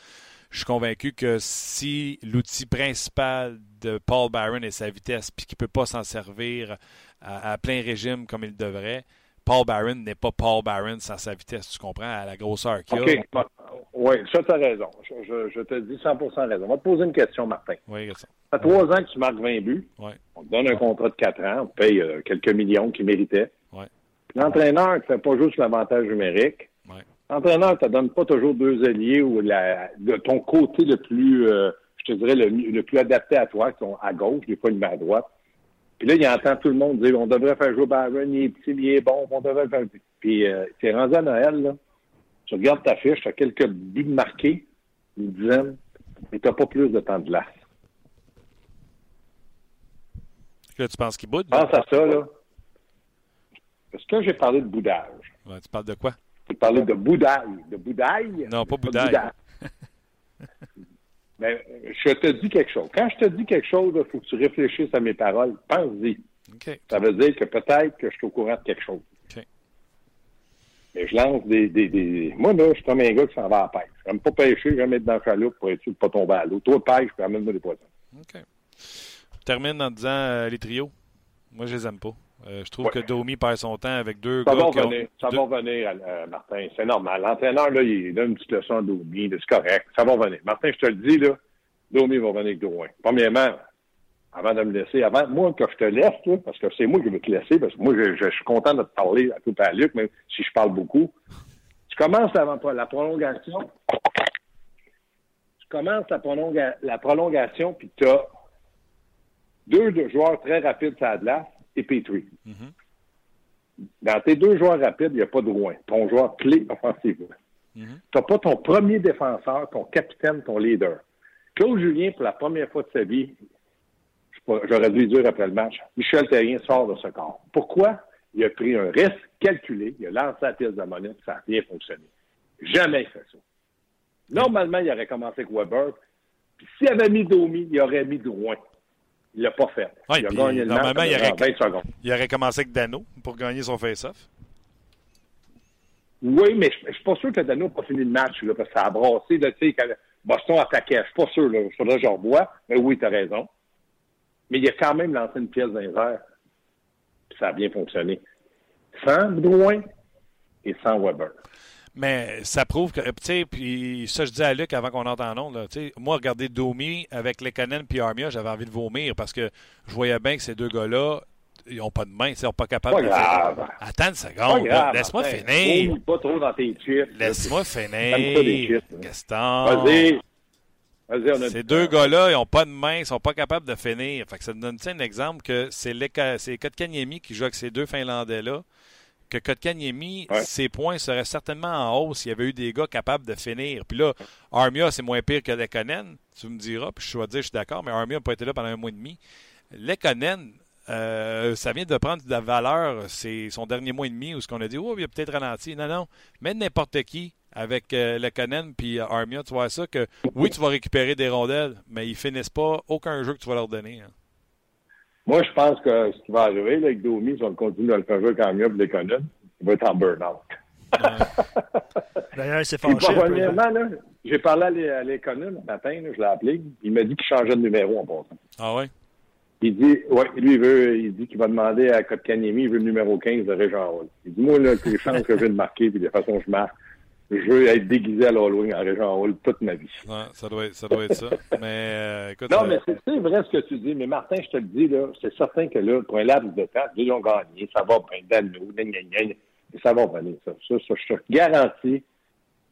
Je suis convaincu que si l'outil principal de Paul Byron est sa vitesse, puis qu'il ne peut pas s'en servir à plein régime comme il devrait, Paul Byron n'est pas Paul Byron sans sa vitesse, tu comprends, à la grosseur qu'il a. OK. Oui, ça, tu as raison. Je, je- je te dis 100% raison. On va te poser une question, Martin. Oui, ça. Ça fait trois ans que tu marques 20 buts. Ouais. On te donne un contrat de 4 ans. On te paye euh, quelques millions qu'il méritait. Ouais. L'entraîneur ne fait pas juste l'avantage numérique. Ouais. L'entraîneur ne te donne pas toujours deux alliés ou la, de ton côté le plus, euh, je te dirais, le, le plus adapté à toi, qui sont à gauche, des fois il met à droite. Puis là, il entend tout le monde dire on devrait faire jouer Byron, il est petit, il est bon, on devrait le faire. Puis euh, c'est rendu à Noël, là. Tu regardes ta fiche, tu as quelques buts marqués, une dizaine, mais tu n'as pas plus de temps de glace. Là, tu penses qu'il boude? Pense à ça, là. Parce que j'ai parlé de boudage. Ouais, tu parles de quoi? J'ai parlé de boudaille. De boudaille? Non, pas de boudaille. Mais je te dis quelque chose. Quand je te dis quelque chose, il faut que tu réfléchisses à mes paroles. Pense-y. Ça veut dire que peut-être que je suis au courant de quelque chose. Mais je lance des, des, des... Moi, là, je suis comme un gars qui s'en va à la pêche. J'aime pas pêcher, j'aime être dans le chaloupe pour être sûr de pas tomber à l'eau. Toi, pêche, puis amène-moi des poissons. OK. Je termine en disant euh, les trios. Moi, je les aime pas. Euh, je trouve Ouais. que Domi perd son temps avec deux Ça gars va qui ont- revenir. Ça deux- va revenir, euh, Martin. C'est normal. L'entraîneur, là, il donne une petite leçon à Domi. C'est correct. Ça va revenir. Martin, je te le dis, là, Domi va revenir avec Drouin. Premièrement, avant de me laisser, avant, moi, que je te laisse, là, parce que c'est moi qui veux te laisser, parce que moi, je, je suis content de te parler à tout à Luc, même si je parle beaucoup. Tu commences la, la prolongation. Tu commences la, prolonga- la prolongation, puis tu as deux de- joueurs très rapides sur la glace et Petrie. Dans tes deux joueurs rapides, il n'y a pas de Rouen. Ton joueur clé offensivement. Mhm. Tu n'as pas ton premier défenseur, ton capitaine, ton leader. Claude Julien, pour la première fois de sa vie, j'aurais dû dire après le match, Michel Terrien sort de ce corps. Pourquoi? Il a pris un risque calculé, il a lancé la pièce de monnaie, ça n'a bien fonctionné. Jamais il fait ça. Normalement, il aurait commencé avec Weber, puis s'il avait mis Domi, il aurait mis Drouin. Il l'a pas fait. Ouais, il a gagné le match normalement, il aurait- 20 secondes. Il aurait commencé avec Dano pour gagner son face-off. Oui, mais je je suis pas sûr que Dano n'a pas fini le match, là, parce que ça a brassé, là, tu sais, quand Boston attaquait. Je suis pas sûr, là. Il faudrait que je revoie. Mais oui, tu as raison. Mais il a quand même lancé une pièce dans les airs. Puis ça a bien fonctionné. Sans Drouin et sans Weber. Mais ça prouve que, tu sais, puis ça, je dis à Luc avant qu'on entre en là, sais, moi, regarder Domi avec Lekanen puis Armia, j'avais envie de vomir parce que je voyais bien que ces deux gars-là, ils n'ont pas de main, ils sont pas capables Pas de grave. Attends une seconde, laisse-moi finir. Roule pas trop dans tes chips. Laisse-moi finir. Gaston. Vas-y. Ces deux gars-là, ils n'ont pas de main, ils sont pas capables de finir. Fait que ça donne un exemple que c'est Kotkaniemi qui joue avec ces deux Finlandais-là. Que Kotkaniemi, Ouais. ses points seraient certainement en hausse s'il y avait eu des gars capables de finir. Puis là, Armia, c'est moins pire que Lekonen, tu me diras, puis je vais te dire, je suis d'accord, mais Armia n'a pas été là pendant un mois et demi. Lekonen, euh, ça vient de prendre de la valeur, c'est son dernier mois et demi où ce qu'on a dit, oh, il a peut-être ralenti. Non, non, mais n'importe qui avec euh, Lekonen puis Armia, tu vois ça que oui, tu vas récupérer des rondelles, mais ils finissent pas aucun jeu que tu vas leur donner. hein. Moi, je pense que ce qui va arriver là, avec Domi, si on continue à le faire jouer quand mieux pour les connues, il va être en burn-out. D'ailleurs, il s'est Puis, fâché là. premièrement, là, j'ai parlé à l'é- à l'économe le matin, là, je l'ai appelé, il m'a dit qu'il changeait de numéro en passant. Ah ouais? Il dit, ouais, lui, il veut, il dit qu'il va demander à Kotkaniemi, il veut le numéro 15 de Régent Hall. Il dit, moi, là, les chances que je vais de marquer, puis de façon que je marque, je veux être déguisé à l'Halloween en Régent Hall toute ma vie. Ouais, ça, doit être, ça doit être ça. Mais euh, écoute, Non, euh, mais c'est vrai ce que tu dis, mais Martin, je te le dis, là, c'est certain que là, pour un laps de temps, ils ont gagné, ça va bien, Dano, et ça va venir, ça. Ça, ça, je te garantis.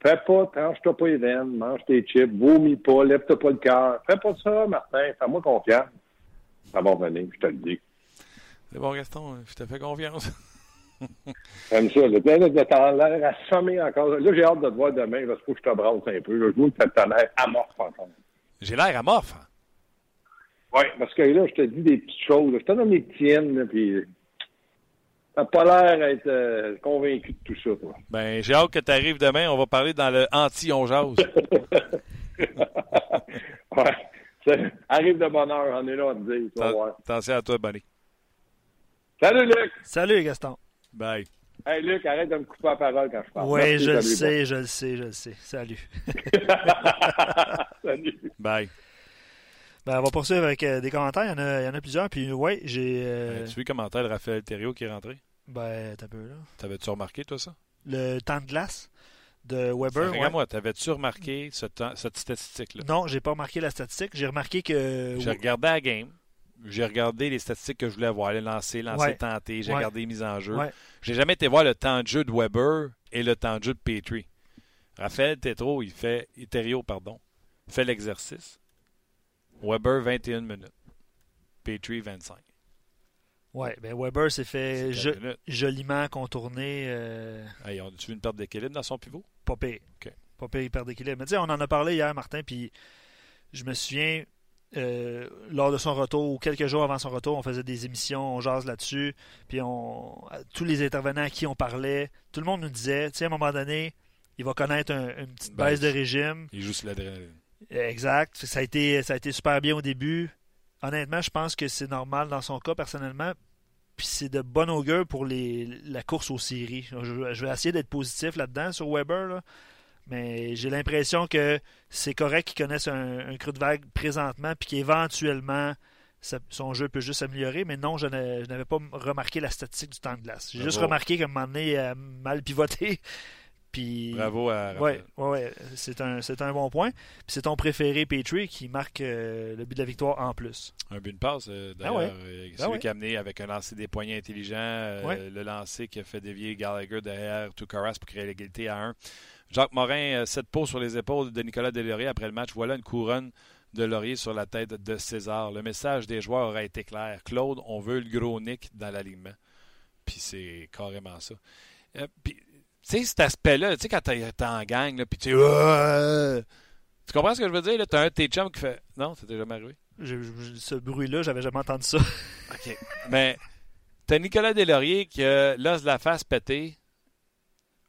Fais pas, tranche-toi pas les veines, mange tes chips, vomis pas, lève-toi pas le cœur. Fais pas ça, Martin, fais-moi confiance. Ça va venir, je te le dis. c'est bon, Gaston, je te fais confiance. J'aime ça. Le plein l'air assommé encore. Là, j'ai hâte de te voir demain, parce qu'il faut que je te brasse un peu. Là, je vois que t'as l'air amorphe encore. J'ai l'air amorphe. hein? Oui, parce que là, je te dis des petites choses. Je te donne les tiennes, là, puis t'as pas l'air d'être euh, convaincu de tout ça, toi. Ben, j'ai hâte que tu arrives demain. On va parler dans le anti-on jase. ouais. C'est- Arrive de bonne heure, on est là à te dire. tu. Attention à toi, Bonnie. Salut, Luc! Salut, Gaston. Bye. Hey, Luc, arrête de me couper la parole quand je parle. Oui, Merci, je le sais, je le sais, je le sais. Salut. salut. Bye. Ben, on va poursuivre avec euh, des commentaires. Il y, en a, il y en a plusieurs. Puis, ouais, j'ai. euh, Ben, tu as vu le commentaire de Raphaël Thériault qui est rentré? ben, t'as peu, là. T'avais-tu remarqué, toi, ça? Le temps de glace de Weber. ouais. Regarde-moi, t'avais-tu remarqué ce temps- cette statistique-là? Non, j'ai pas remarqué la statistique. J'ai remarqué que. J'ai regardé la game. J'ai regardé les statistiques que je voulais voir, les lancers, lancers Ouais. tentés, j'ai Ouais. regardé les mises en jeu. Ouais. J'ai jamais été voir le temps de jeu de Weber et le temps de jeu de Petrie. Raphaël Tétro, il fait, Thériault, pardon, fait l'exercice. Weber, 21 minutes. Petrie, 25. Ouais, ben Weber s'est fait jo- minutes. joliment contourner. Euh, Hey, on a-tu vu une perte d'équilibre dans son pivot? pas pire. OK. Pas pire, il perd d'équilibre. Mais tu sais, on en a parlé hier, Martin, puis je me souviens, euh, lors de son retour, ou quelques jours avant son retour, on faisait des émissions, on jase là-dessus, puis on, tous les intervenants à qui on parlait, tout le monde nous disait, tu sais, à un moment donné, il va connaître un- une petite Baisse. baisse de régime. Il joue sur l'adrénaline. Exact. Ça a, été, ça a été super bien au début. Honnêtement, je pense que c'est normal dans son cas, personnellement. Puis c'est de bon augure pour les, la course aux séries. Je, je vais essayer d'être positif là-dedans sur Weber. là. Mais j'ai l'impression que c'est correct qu'il connaisse un, un creux de vague présentement, puis qu'éventuellement, son jeu peut juste s'améliorer. Mais non, je n'a- je n'avais pas remarqué la statistique du temps de glace. J'ai juste remarqué qu'à un moment donné, il a mal pivoté. Puis Bravo à Ouais, ouais, ouais, c'est un, c'est un bon point. Puis c'est ton préféré, Petrie, qui marque euh, le but de la victoire en plus. Un but de passe, euh, d'ailleurs. Ah ouais. euh, Ah celui ouais. qui a amené avec un lancer des poignets intelligent, euh, Ouais. le lancer qui a fait dévier Gallagher derrière Tukaras pour créer l'égalité à 1. Jacques Morin, euh, sept pots sur les épaules de Nicolas Delaurier après le match. Voilà une couronne de laurier sur la tête de César. Le message des joueurs aurait été clair. Claude, on veut le gros Nick dans l'alignement. Puis c'est carrément ça. Euh, puis, tu sais, cet aspect-là, tu sais, quand t'es en gang, là, puis tu tu comprends ce que je veux dire? là? T'as un de tes chums qui fait Non, ça t'est jamais arrivé? Je- je- ce bruit-là, j'avais jamais entendu ça. OK. Mais t'as Nicolas Deslauriers qui a l'os de la face pété.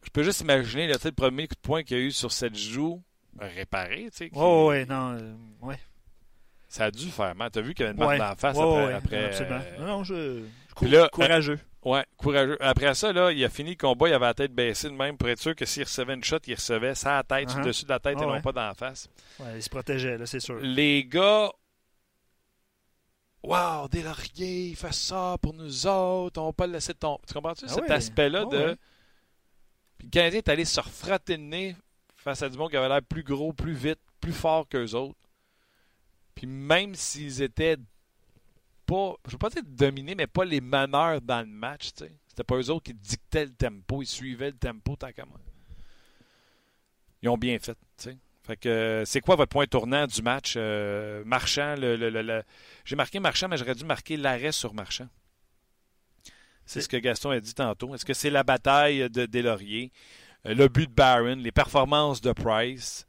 Je peux juste imaginer là, le premier coup de poing qu'il y a eu sur cette joue réparé. tu sais, Oh, ouais, non. euh, ouais. Ça a dû faire mal. T'as vu qu'il y avait une marque Ouais. dans la face après. ouais, après, absolument. euh, Non, je. Là, courageux. Ouais, courageux. Après ça, là, il a fini le combat, il avait la tête baissée de même pour être sûr que s'il recevait une shot, il recevait ça à la tête, sur Uh-huh. le dessus de la tête et non pas dans la face. Ouais, il se protégeait, là, c'est sûr. Les gars. Wow, Deslauriers, il fait ça pour nous autres, on va pas le laisser tomber. Tu comprends-tu Ah cet aspect-là Ah de. Puis le Canadien est allé se refratter le nez face à du monde qui avait l'air plus gros, plus vite, plus fort qu'eux autres. Puis même s'ils étaient pas, je veux pas dire dominés, mais pas les meneurs dans le match, tu sais. C'était pas eux autres qui dictaient le tempo, ils suivaient le tempo tant qu'à moi. Ils ont bien fait, tu sais. Fait c'est quoi votre point tournant du match euh, Marchand, le- le- le- j'ai marqué Marchand, mais j'aurais dû marquer l'arrêt sur Marchand. C'est ce que Gaston a dit tantôt. Est-ce que c'est la bataille de Deslauriers, euh, le but de Barron, les performances de Price?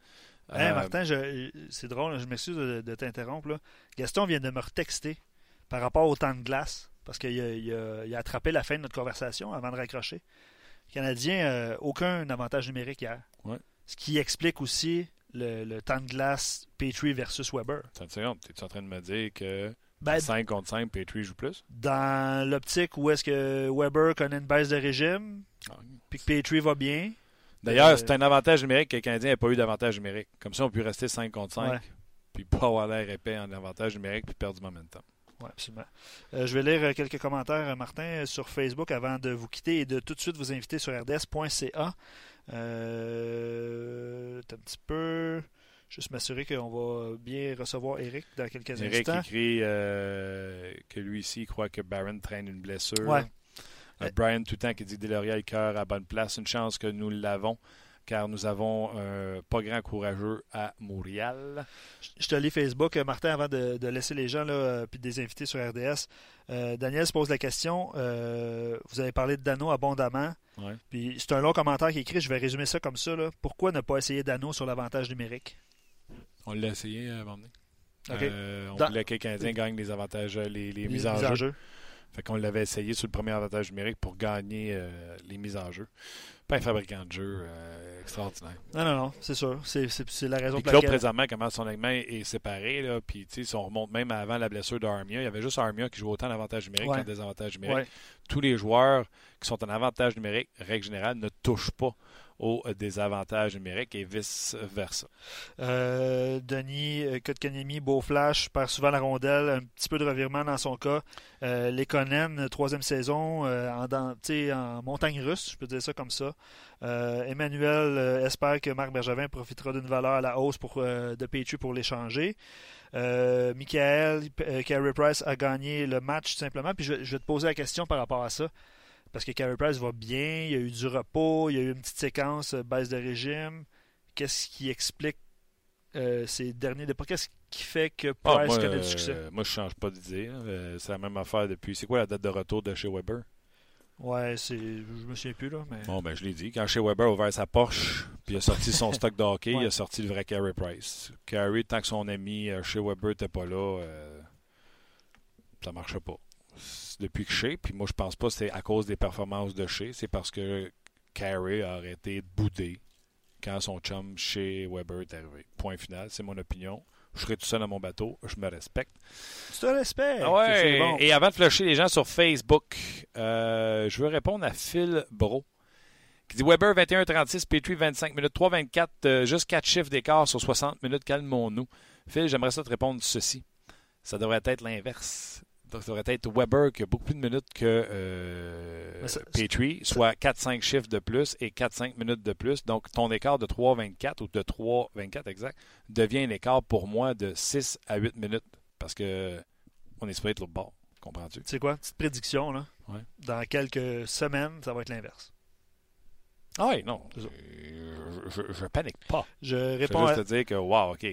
Hey, Euh, Martin, c'est drôle, je m'excuse de, de t'interrompre. Gaston vient de me retexter par rapport au temps de glace, parce qu'il a, il a- il a attrapé la fin de notre conversation avant de raccrocher. Le Canadien, euh, aucun avantage numérique hier. Ouais. Ce qui explique aussi le, le temps de glace Petrie versus Weber. Attends une seconde, t'es-tu en train de me dire que Ben, 5 contre 5, Petrie joue plus? dans l'optique où est-ce que Weber connaît une baisse de régime, Ah. puis que Petrie va bien. D'ailleurs, Euh, c'est un avantage numérique que le Canadien n'a pas eu d'avantage numérique. Comme ça, on peut rester 5 contre 5, Ouais. puis pas avoir l'air épais en avantage numérique, puis perdre du momentum. Oui, absolument. Euh, je vais lire euh, quelques commentaires, Martin, sur Facebook avant de vous quitter et de tout de suite vous inviter sur rds.ca. Euh, un petit peu. Juste m'assurer qu'on va bien recevoir Eric dans quelques Eric instants. écrit euh, que lui ici il croit que Barron traîne une blessure. Ouais. Euh, Brian tout le temps qui dit Deloria le cœur à bonne place. Une chance que nous l'avons, car nous avons un pas grand courageux à Montréal. Je te lis Facebook, euh, Martin, avant de, de laisser les gens là, euh, puis de les inviter sur RDS. Euh, Daniel se pose la question. euh, vous avez parlé de Dano abondamment. Ouais. Puis c'est un long commentaire qui est écrit. Je vais résumer ça comme ça. là. Pourquoi ne pas essayer Dano sur l'avantage numérique? On l'a essayé à un moment donné. OK. Euh, on Dans- voulait que les Canadiens gagnent les avantages, euh, les, les Les mises en mises jeu. en jeu. Fait qu'on l'avait essayé sur le premier avantage numérique pour gagner euh, les mises en jeu. Pas un fabricant de jeu euh, extraordinaire. Non, non, non, c'est sûr. C'est, c'est- c'est la raison pour Claude, laquelle. présentement, comment son alignement est séparé. Là, puis, si on remonte même avant la blessure d'Armia, il y avait juste Armia qui jouait autant en avantage numérique Ouais. qu'en désavantage numérique. Ouais. Tous les joueurs qui sont en avantage numérique, règle générale, ne touchent pas aux euh, désavantages numériques et vice-versa. Euh, Denis euh, Kotkaniemi, beau flash, perd souvent la rondelle, un petit peu de revirement dans son cas. Euh, Lekonen, troisième saison, euh, en, en montagne russe, je peux dire ça comme ça. Euh, Emmanuel espère que Marc Bergevin profitera d'une valeur à la hausse pour, de Petrie pour l'échanger. Michael, Carey Price a gagné le match tout simplement. Puis je vais te poser la question par rapport à ça. Parce que Carey Price va bien, il y a eu du repos, il y a eu une petite séquence euh, baisse de régime. Qu'est-ce qui explique euh, ces derniers départs? Qu'est-ce qui fait que Ah, Price moi, connaît euh, du succès? moi, je change pas d'idée. Euh, c'est la même affaire depuis. C'est quoi la date de retour de chez Weber? Ouais, c'est. Je me souviens plus là, mais. Bon, ben, je l'ai dit. Quand chez Weber a ouvert sa poche, puis il a sorti son stock de hockey, Ouais. il a sorti le vrai Carey Price. Carey, tant que son ami euh, chez Weber n'était pas là, euh, ça marchait pas. Depuis que chez, puis moi, je pense pas que c'est à cause des performances de chez, c'est parce que Carey a arrêté de bouder quand son chum chez Weber est arrivé. Point final, c'est mon opinion. Je serai tout seul dans mon bateau, je me respecte. Tu te respectes. Ah ouais. bon. Et avant de flusher les gens sur Facebook, euh, je veux répondre à Phil Bro qui dit Weber 21-36, Petrie 25 minutes, 3-24, euh, juste 4 chiffres d'écart sur 60 minutes, calmons-nous. Phil, j'aimerais ça te répondre ceci. Ça devrait être l'inverse. Donc, ça devrait être Weber qui a beaucoup plus de minutes que euh, ça- Petrie, soit 4-5 chiffres de plus et 4-5 minutes de plus. Donc, ton écart de 3-24 ou de 3-24 exact devient un écart pour moi de 6 à 8 minutes parce que on est supposé être l'autre bord. Comprends-tu? Tu sais quoi? Petite prédiction, là. Ouais. Dans quelques semaines, ça va être l'inverse. Ah oui, non. C'est. Euh, Je, je, je panique pas. Je Je vais réponds juste à... te dire que, wow, OK.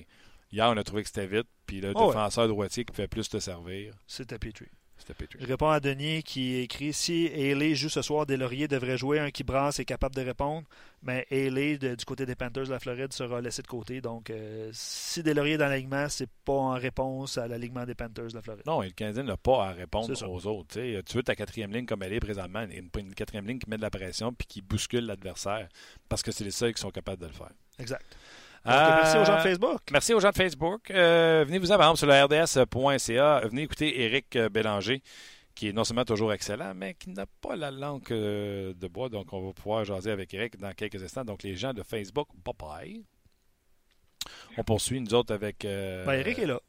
Hier, on a trouvé que c'était vite, puis le Oh ouais. défenseur droitier qui fait plus te servir, C'était Petrie. Je réponds à Denis qui écrit si Haley joue ce soir, Lauriers devrait jouer. Un qui brasse est capable de répondre. Mais Haley, du côté des Panthers de la Floride, sera laissé de côté. Donc, euh, si Lauriers est dans l'alignement, c'est pas en réponse à l'alignement des Panthers de la Floride. Non, et le Canadien n'a pas à répondre aux autres. tu veux ta quatrième ligne comme elle est présentement, une, une quatrième ligne qui met de la pression puis qui bouscule l'adversaire parce que c'est les seuls qui sont capables de le faire. Exact merci aux gens de euh, Facebook. Merci aux gens de Facebook. Euh, venez vous abonner sur le rds.ca. Venez écouter Éric euh, Bélanger, qui est non seulement toujours excellent, mais qui n'a pas la langue de bois. Donc, on va pouvoir jaser avec Éric dans quelques instants. Donc, les gens de Facebook, bye bye. On poursuit, nous autres, avec. Euh, ben, Éric est là.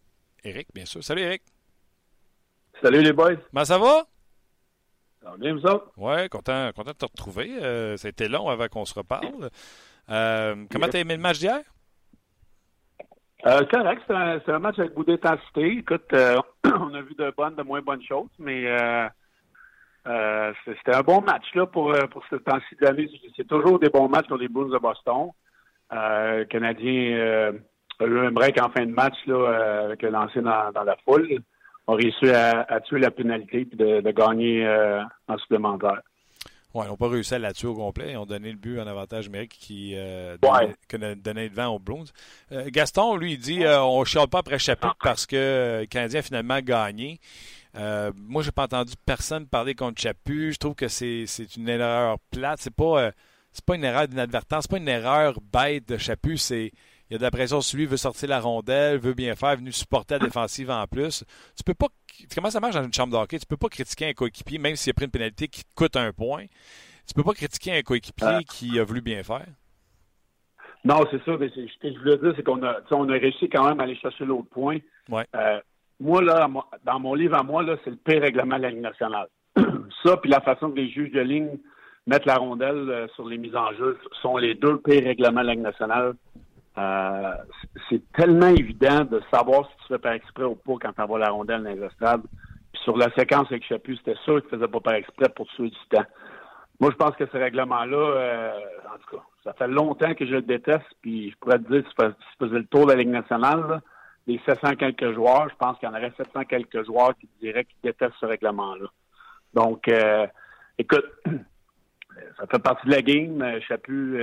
Éric, bien sûr. Salut, Éric. Salut, les boys. Ben, ça va? Ça va bien, vous autres? Oui, content, content de te retrouver. Euh, ça a été long avant qu'on se reparle. comment t'as aimé le match d'hier? Euh, correct, c'est un, un, match avec beaucoup d'intensité. Écoute, euh, on a vu de bonnes, de moins bonnes choses, mais euh, euh c'était un bon match là pour, euh, pour ce temps-ci de l'année. C'est toujours des bons matchs pour les Bulls de Boston. Euh, le Canadien a eu un break en fin de match là, avec un lancer dans, dans la foule. A réussi à, à tuer la pénalité et de, de gagner en supplémentaire. Oui, ils n'ont pas réussi à la tuer au complet. Ils ont donné le but en avantage numérique qui, euh, donnait, le vent aux Blues. Euh, Gaston, lui, il dit euh, on ne chiale pas après chapitre parce que le Canadien a finalement gagné. moi, je n'ai pas entendu personne parler contre Chapu. Je trouve que c'est une erreur plate. C'est pas, c'est pas une erreur d'inadvertance. C'est pas une erreur bête de Chapu. C'est il y a de la pression sur lui, il veut sortir la rondelle, veut bien faire, venu supporter la défensive en plus. Tu peux pas. Comment ça marche dans une chambre d'hockey? Tu peux pas critiquer un coéquipier, même s'il a pris une pénalité qui te coûte un point. Tu peux pas critiquer un coéquipier ah. qui a voulu bien faire. Non, c'est ça. Mais ce que je voulais dire, c'est qu'on a, on a réussi quand même à aller chercher l'autre point. Ouais. Euh, moi, là, dans mon livre à moi, là, c'est le pire règlement de la Ligue nationale. ça, puis la façon que les juges de ligne mettent la rondelle euh, sur les mises en jeu sont les deux pires règlements de la Ligue nationale. Euh, c'est tellement évident de savoir si tu fais par exprès ou pas quand tu envoies la rondelle dans les estrades. Puis sur la séquence avec Chapu, c'était sûr que tu faisais pas par exprès pour tuer du temps. Moi, je pense que ce règlement-là, euh, en tout cas, ça fait longtemps que je le déteste, puis je pourrais te dire, si tu faisais le tour de la Ligue nationale, les 700 quelques joueurs, je pense qu'il y en aurait 700 quelques joueurs qui diraient qu'ils détestent ce règlement-là. Donc, euh, écoute, ça fait partie de la game. Chapu,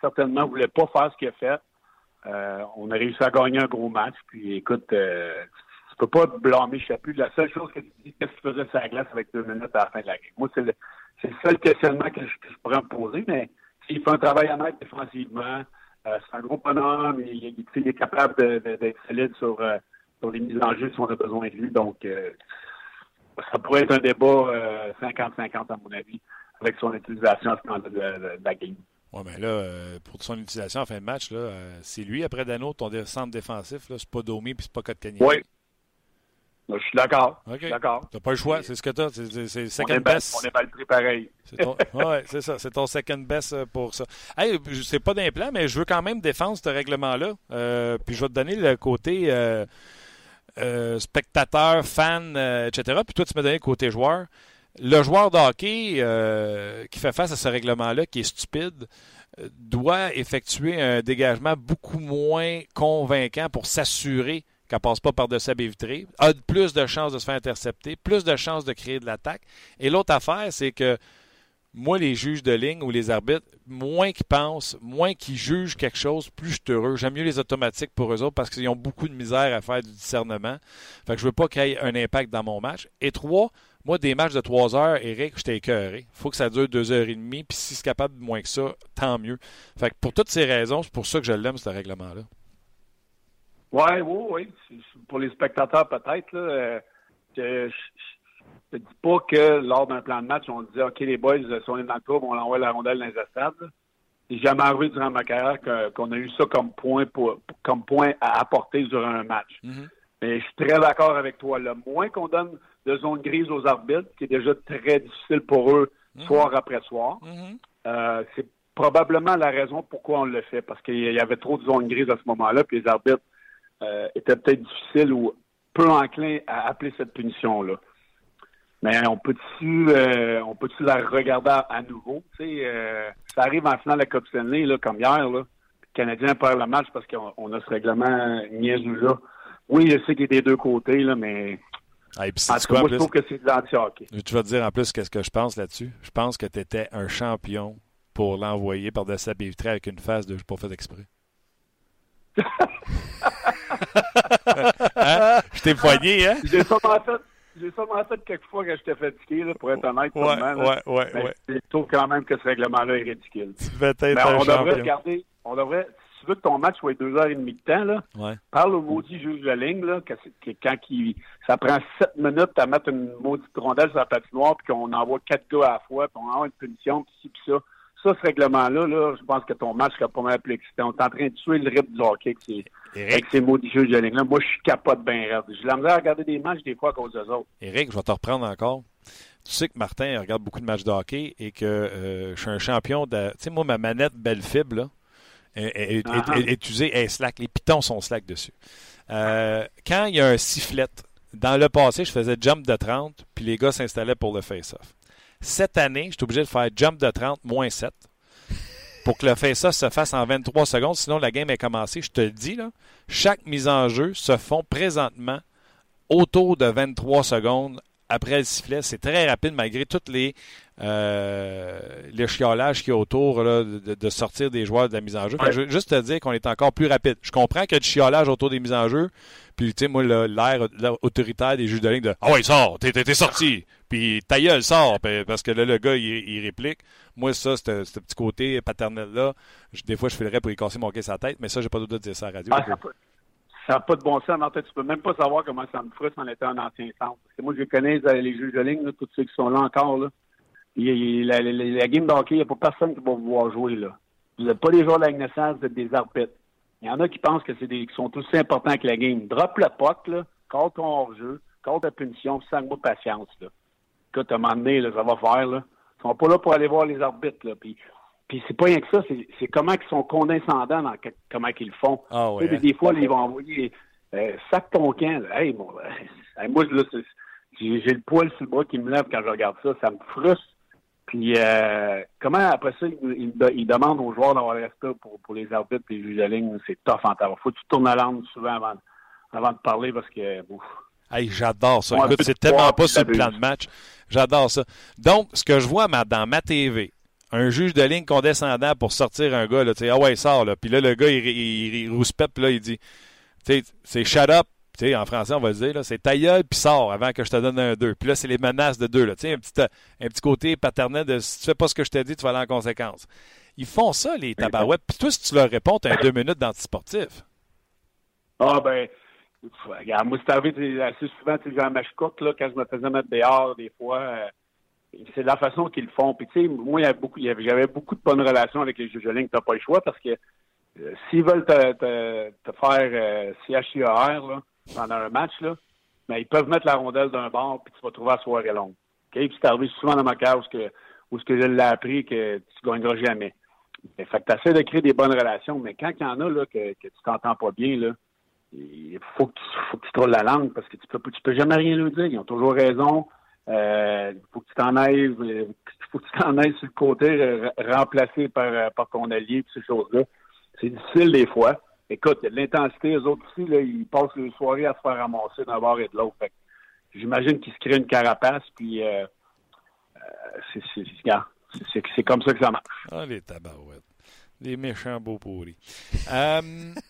certainement ne voulait pas faire ce qu'il a fait. Euh, on a réussi à gagner un gros match. Puis écoute, euh, tu peux pas blâmer Chapu. La seule chose que tu dis, qu'est-ce qu'il faisait sur la glace avec deux minutes à la fin de la game? Moi, c'est le, seul questionnement que je, pourrais me poser, mais s'il fait un travail honnête défensivement, euh, c'est un gros bonhomme, il, il, est capable d'être solide sur, sur les mises en jeu si on a besoin de lui. Donc, ça pourrait être un débat 50-50 à mon avis, avec son utilisation à ce moment de la game. Oui, mais là, euh, pour son utilisation en fin de match, là, euh, c'est lui après Dano, ton centre défensif. C'est pas Domi puis c'est pas Kotkaniemi. Oui. Je suis d'accord. T'as pas le choix, c'est ce que t'as. C'est second on best. On est mal pris pareil. Oui, c'est ça. C'est ton second best euh, pour ça. Hey, c'est pas d'implant, mais je veux quand même défendre ce règlement-là. puis je vais te donner le côté spectateur, fan, etc. Puis toi, tu m'as donné le côté joueur le joueur de hockey euh, qui fait face à ce règlement-là, qui est stupide, euh, doit effectuer un dégagement beaucoup moins convaincant pour s'assurer qu'elle passe pas par-dessus sa baie vitrée, a plus de chances de se faire intercepter, plus de chances de créer de l'attaque. Et l'autre affaire, c'est que moi, les juges de ligne ou les arbitres, moins qu'ils pensent, moins qu'ils jugent quelque chose, plus je suis heureux. J'aime mieux les automatiques pour eux autres parce qu'ils ont beaucoup de misère à faire du discernement. Fait que je veux pas qu'il y ait un impact dans mon match. Et trois, moi, des matchs de 3 heures, Eric, j'étais écœuré. Il faut que ça dure 2 heures et demie. Puis si c'est capable de moins que ça, tant mieux. Fait que pour toutes ces raisons, c'est pour ça que je l'aime, ce règlement-là. Oui, oui, oui. Pour les spectateurs, peut-être. Euh, je ne dis pas que lors d'un plan de match, on disait OK, les boys, si on est dans le tour, on envoie la rondelle dans les stades. C'est jamais arrivé durant ma carrière qu'on a eu ça comme point pour, comme point à apporter durant un match. Mm-hmm. Mais je suis très d'accord avec toi. Le moins qu'on donne de zone grise aux arbitres, qui est déjà très difficile pour eux mhm. soir après soir. Mhm. Euh, c'est probablement la raison pourquoi on le fait, parce qu'il y avait trop de zones grises à ce moment-là, puis les arbitres euh, étaient peut-être difficiles ou peu enclins à appeler cette punition-là. Mais on peut-tu euh, on peut-tu la regarder à, nouveau? ça arrive en finale de la Coupe Stanley, là, comme hier, là. Le Canadien perd le match parce qu'on a ce règlement niaiseux là. Oui, je sais qu'il est des deux côtés, là, mais Ah, et puis, En sais-tu tout cas, quoi, moi, plus? je trouve que c'est de l'anti-hockey. Tu vas te dire en plus qu'est-ce que je pense là-dessus. Je pense que tu étais un champion pour l'envoyer par-dessus sa baie avec une face de « je pas fait exprès ». Hein? Je t'ai poigné, hein? J'ai sûrement fait, j'ai sûrement fait quelques fois quand j'étais fatigué, là, pour être honnête. Ouais, là. ouais, ouais, ouais. Je trouve quand même que ce règlement-là est ridicule. Tu devais être Mais un on devrait regarder, on devrait, veux que ton match soit deux heures et demie de temps, là, Ouais. parle au maudit juge de ligne, là, que, que quand ça prend sept minutes à mettre une maudite rondelle sur la patinoire, puis qu'on envoie quatre gars à la fois, puis on envoie une punition, puis ci, puis ça. Ça, ce règlement-là, là, je pense que ton match serait pas mal plus excitant. On est en train de tuer le rythme du hockey avec ces, Éric, avec ces maudits juges de ligne-là. Moi, je suis capote bien raide. J'ai la misère à regarder des matchs des fois à cause d'eux autres. Éric, je vais te reprendre encore. Tu sais que Martin regarde beaucoup de matchs de hockey et que euh, je suis un champion de. Tu sais, moi, ma manette belle fibre, là, est, est slack. Les pitons sont slack dessus. Euh, quand il y a un sifflet, dans le passé, je faisais jump de 30, puis les gars s'installaient pour le face-off. Cette année, je suis obligé de faire jump de 30 moins 7 pour que le face-off se fasse en 23 secondes, sinon la game est commencée. Je te le dis, là, chaque mise en jeu se font présentement autour de 23 secondes après le sifflet. C'est très rapide malgré toutes les, euh, qu'il y a autour là, de, de sortir des joueurs de la mise en jeu. Je veux juste te dire qu'on est encore plus rapide. Je comprends qu'il y a du chiolage autour des mises en jeu. Puis, tu sais, moi, l'air autoritaire des juges de ligne de Ah ouais, sors, t'es, sorti. Puis ta gueule, sort. Parce que là, le gars, il, il réplique. Moi, ça, ce ce petit côté paternel-là, des fois, je filerais pour y casser mon caisse à la tête, mais ça, j'ai pas droit de dire ça à la radio. Ah, ça n'a pas, de bon sens. En fait, tu peux même pas savoir comment ça me frustre en étant un ancien centre. Parce que moi, je connais les, les juges de ligne, là, tous ceux qui sont là encore. Là. Il- il- la, la- la game de hockey, il n'y a pas personne qui va vous voir jouer. Là. Vous n'êtes pas des joueurs de la nationale, vous êtes des arbitres. Il y en a qui pensent que c'est des qui sont aussi importants que la game. Drop le puck, là, call ton hors-jeu, call ta punition, sans mot de patience. Là. Écoute, à un moment donné, là, ça va faire. Là. Ils sont pas là pour aller voir les arbitres. Là. Puis, puis c'est pas rien que ça, c'est, comment ils sont condescendants dans que- comment ils le font. Ah ouais. des, des fois, là, ils vont envoyer euh, sac ton camp. là. Hey, moi, là, j'ai, j'ai le poil sur le bras qui me lève quand je regarde ça. Ça me frustre. Puis, euh, comment après ça, ils, ils demandent aux joueurs d'avoir le respect pour, pour les arbitres et les juges de ligne? C'est tough en temps. Faut que tu tournes la langue souvent avant, avant de parler parce que, ouf. Hey, j'adore ça. Écoute, c'est tellement pas sur le plan de match. J'adore ça. Donc, ce que je vois dans ma TV, un juge de ligne condescendant pour sortir un gars, là, tu sais, ah ouais, sort, là. Puis là, le gars, il, il, il rouspète, puis là, il dit, tu sais, c'est shut up. Tu sais, en français, on va le dire, là, c'est ta gueule, puis sort avant que je te donne un 2. Puis là, c'est les menaces de 2. Là. Tu sais, un petit, euh, un petit côté paternel de si tu fais pas ce que je t'ai dit, tu vas aller en conséquence. Ils font ça, les tabarouettes. Puis toi, si tu leur réponds, tu as deux minutes d'antisportif. Ah ben, regarde, moi c'est arrivé assez souvent, tu sais, dans ma courte, là, quand je me faisais mettre dehors, des fois, euh, c'est de la façon qu'ils le font. Puis tu sais, moi, j'avais beaucoup de bonnes relations avec les juges de ligne, t'as pas le choix parce que euh, s'ils veulent te, te, te faire euh, CHIAR là, pendant un match, là, ben, ils peuvent mettre la rondelle d'un bord puis tu vas trouver la soirée longue. OK? Puis c'est arrivé souvent dans ma case que, où ce que je l'ai appris que tu gagneras jamais. Fait que tu essaies de créer des bonnes relations, mais quand il y en a là, que, que tu t'entends pas bien, là, il faut que, tu, faut trouves la langue parce que tu peux, tu peux jamais rien leur dire. Ils ont toujours raison. Euh, Il faut que tu t'en ailles, euh, faut que tu t'en ailles sur le côté, euh, remplacé par, euh, par ton allié, ces choses-là. C'est difficile des fois. Écoute, il y a de l'intensité. Eux autres aussi, là, ils passent les soirées à se faire ramasser d'un bord et de l'autre. J'imagine qu'ils se créent une carapace, puis euh, euh, c'est, c'est, regarde, c'est, c'est, c'est comme ça que ça marche. Ah, les tabarouettes. Les méchants beaux pourris. Euh,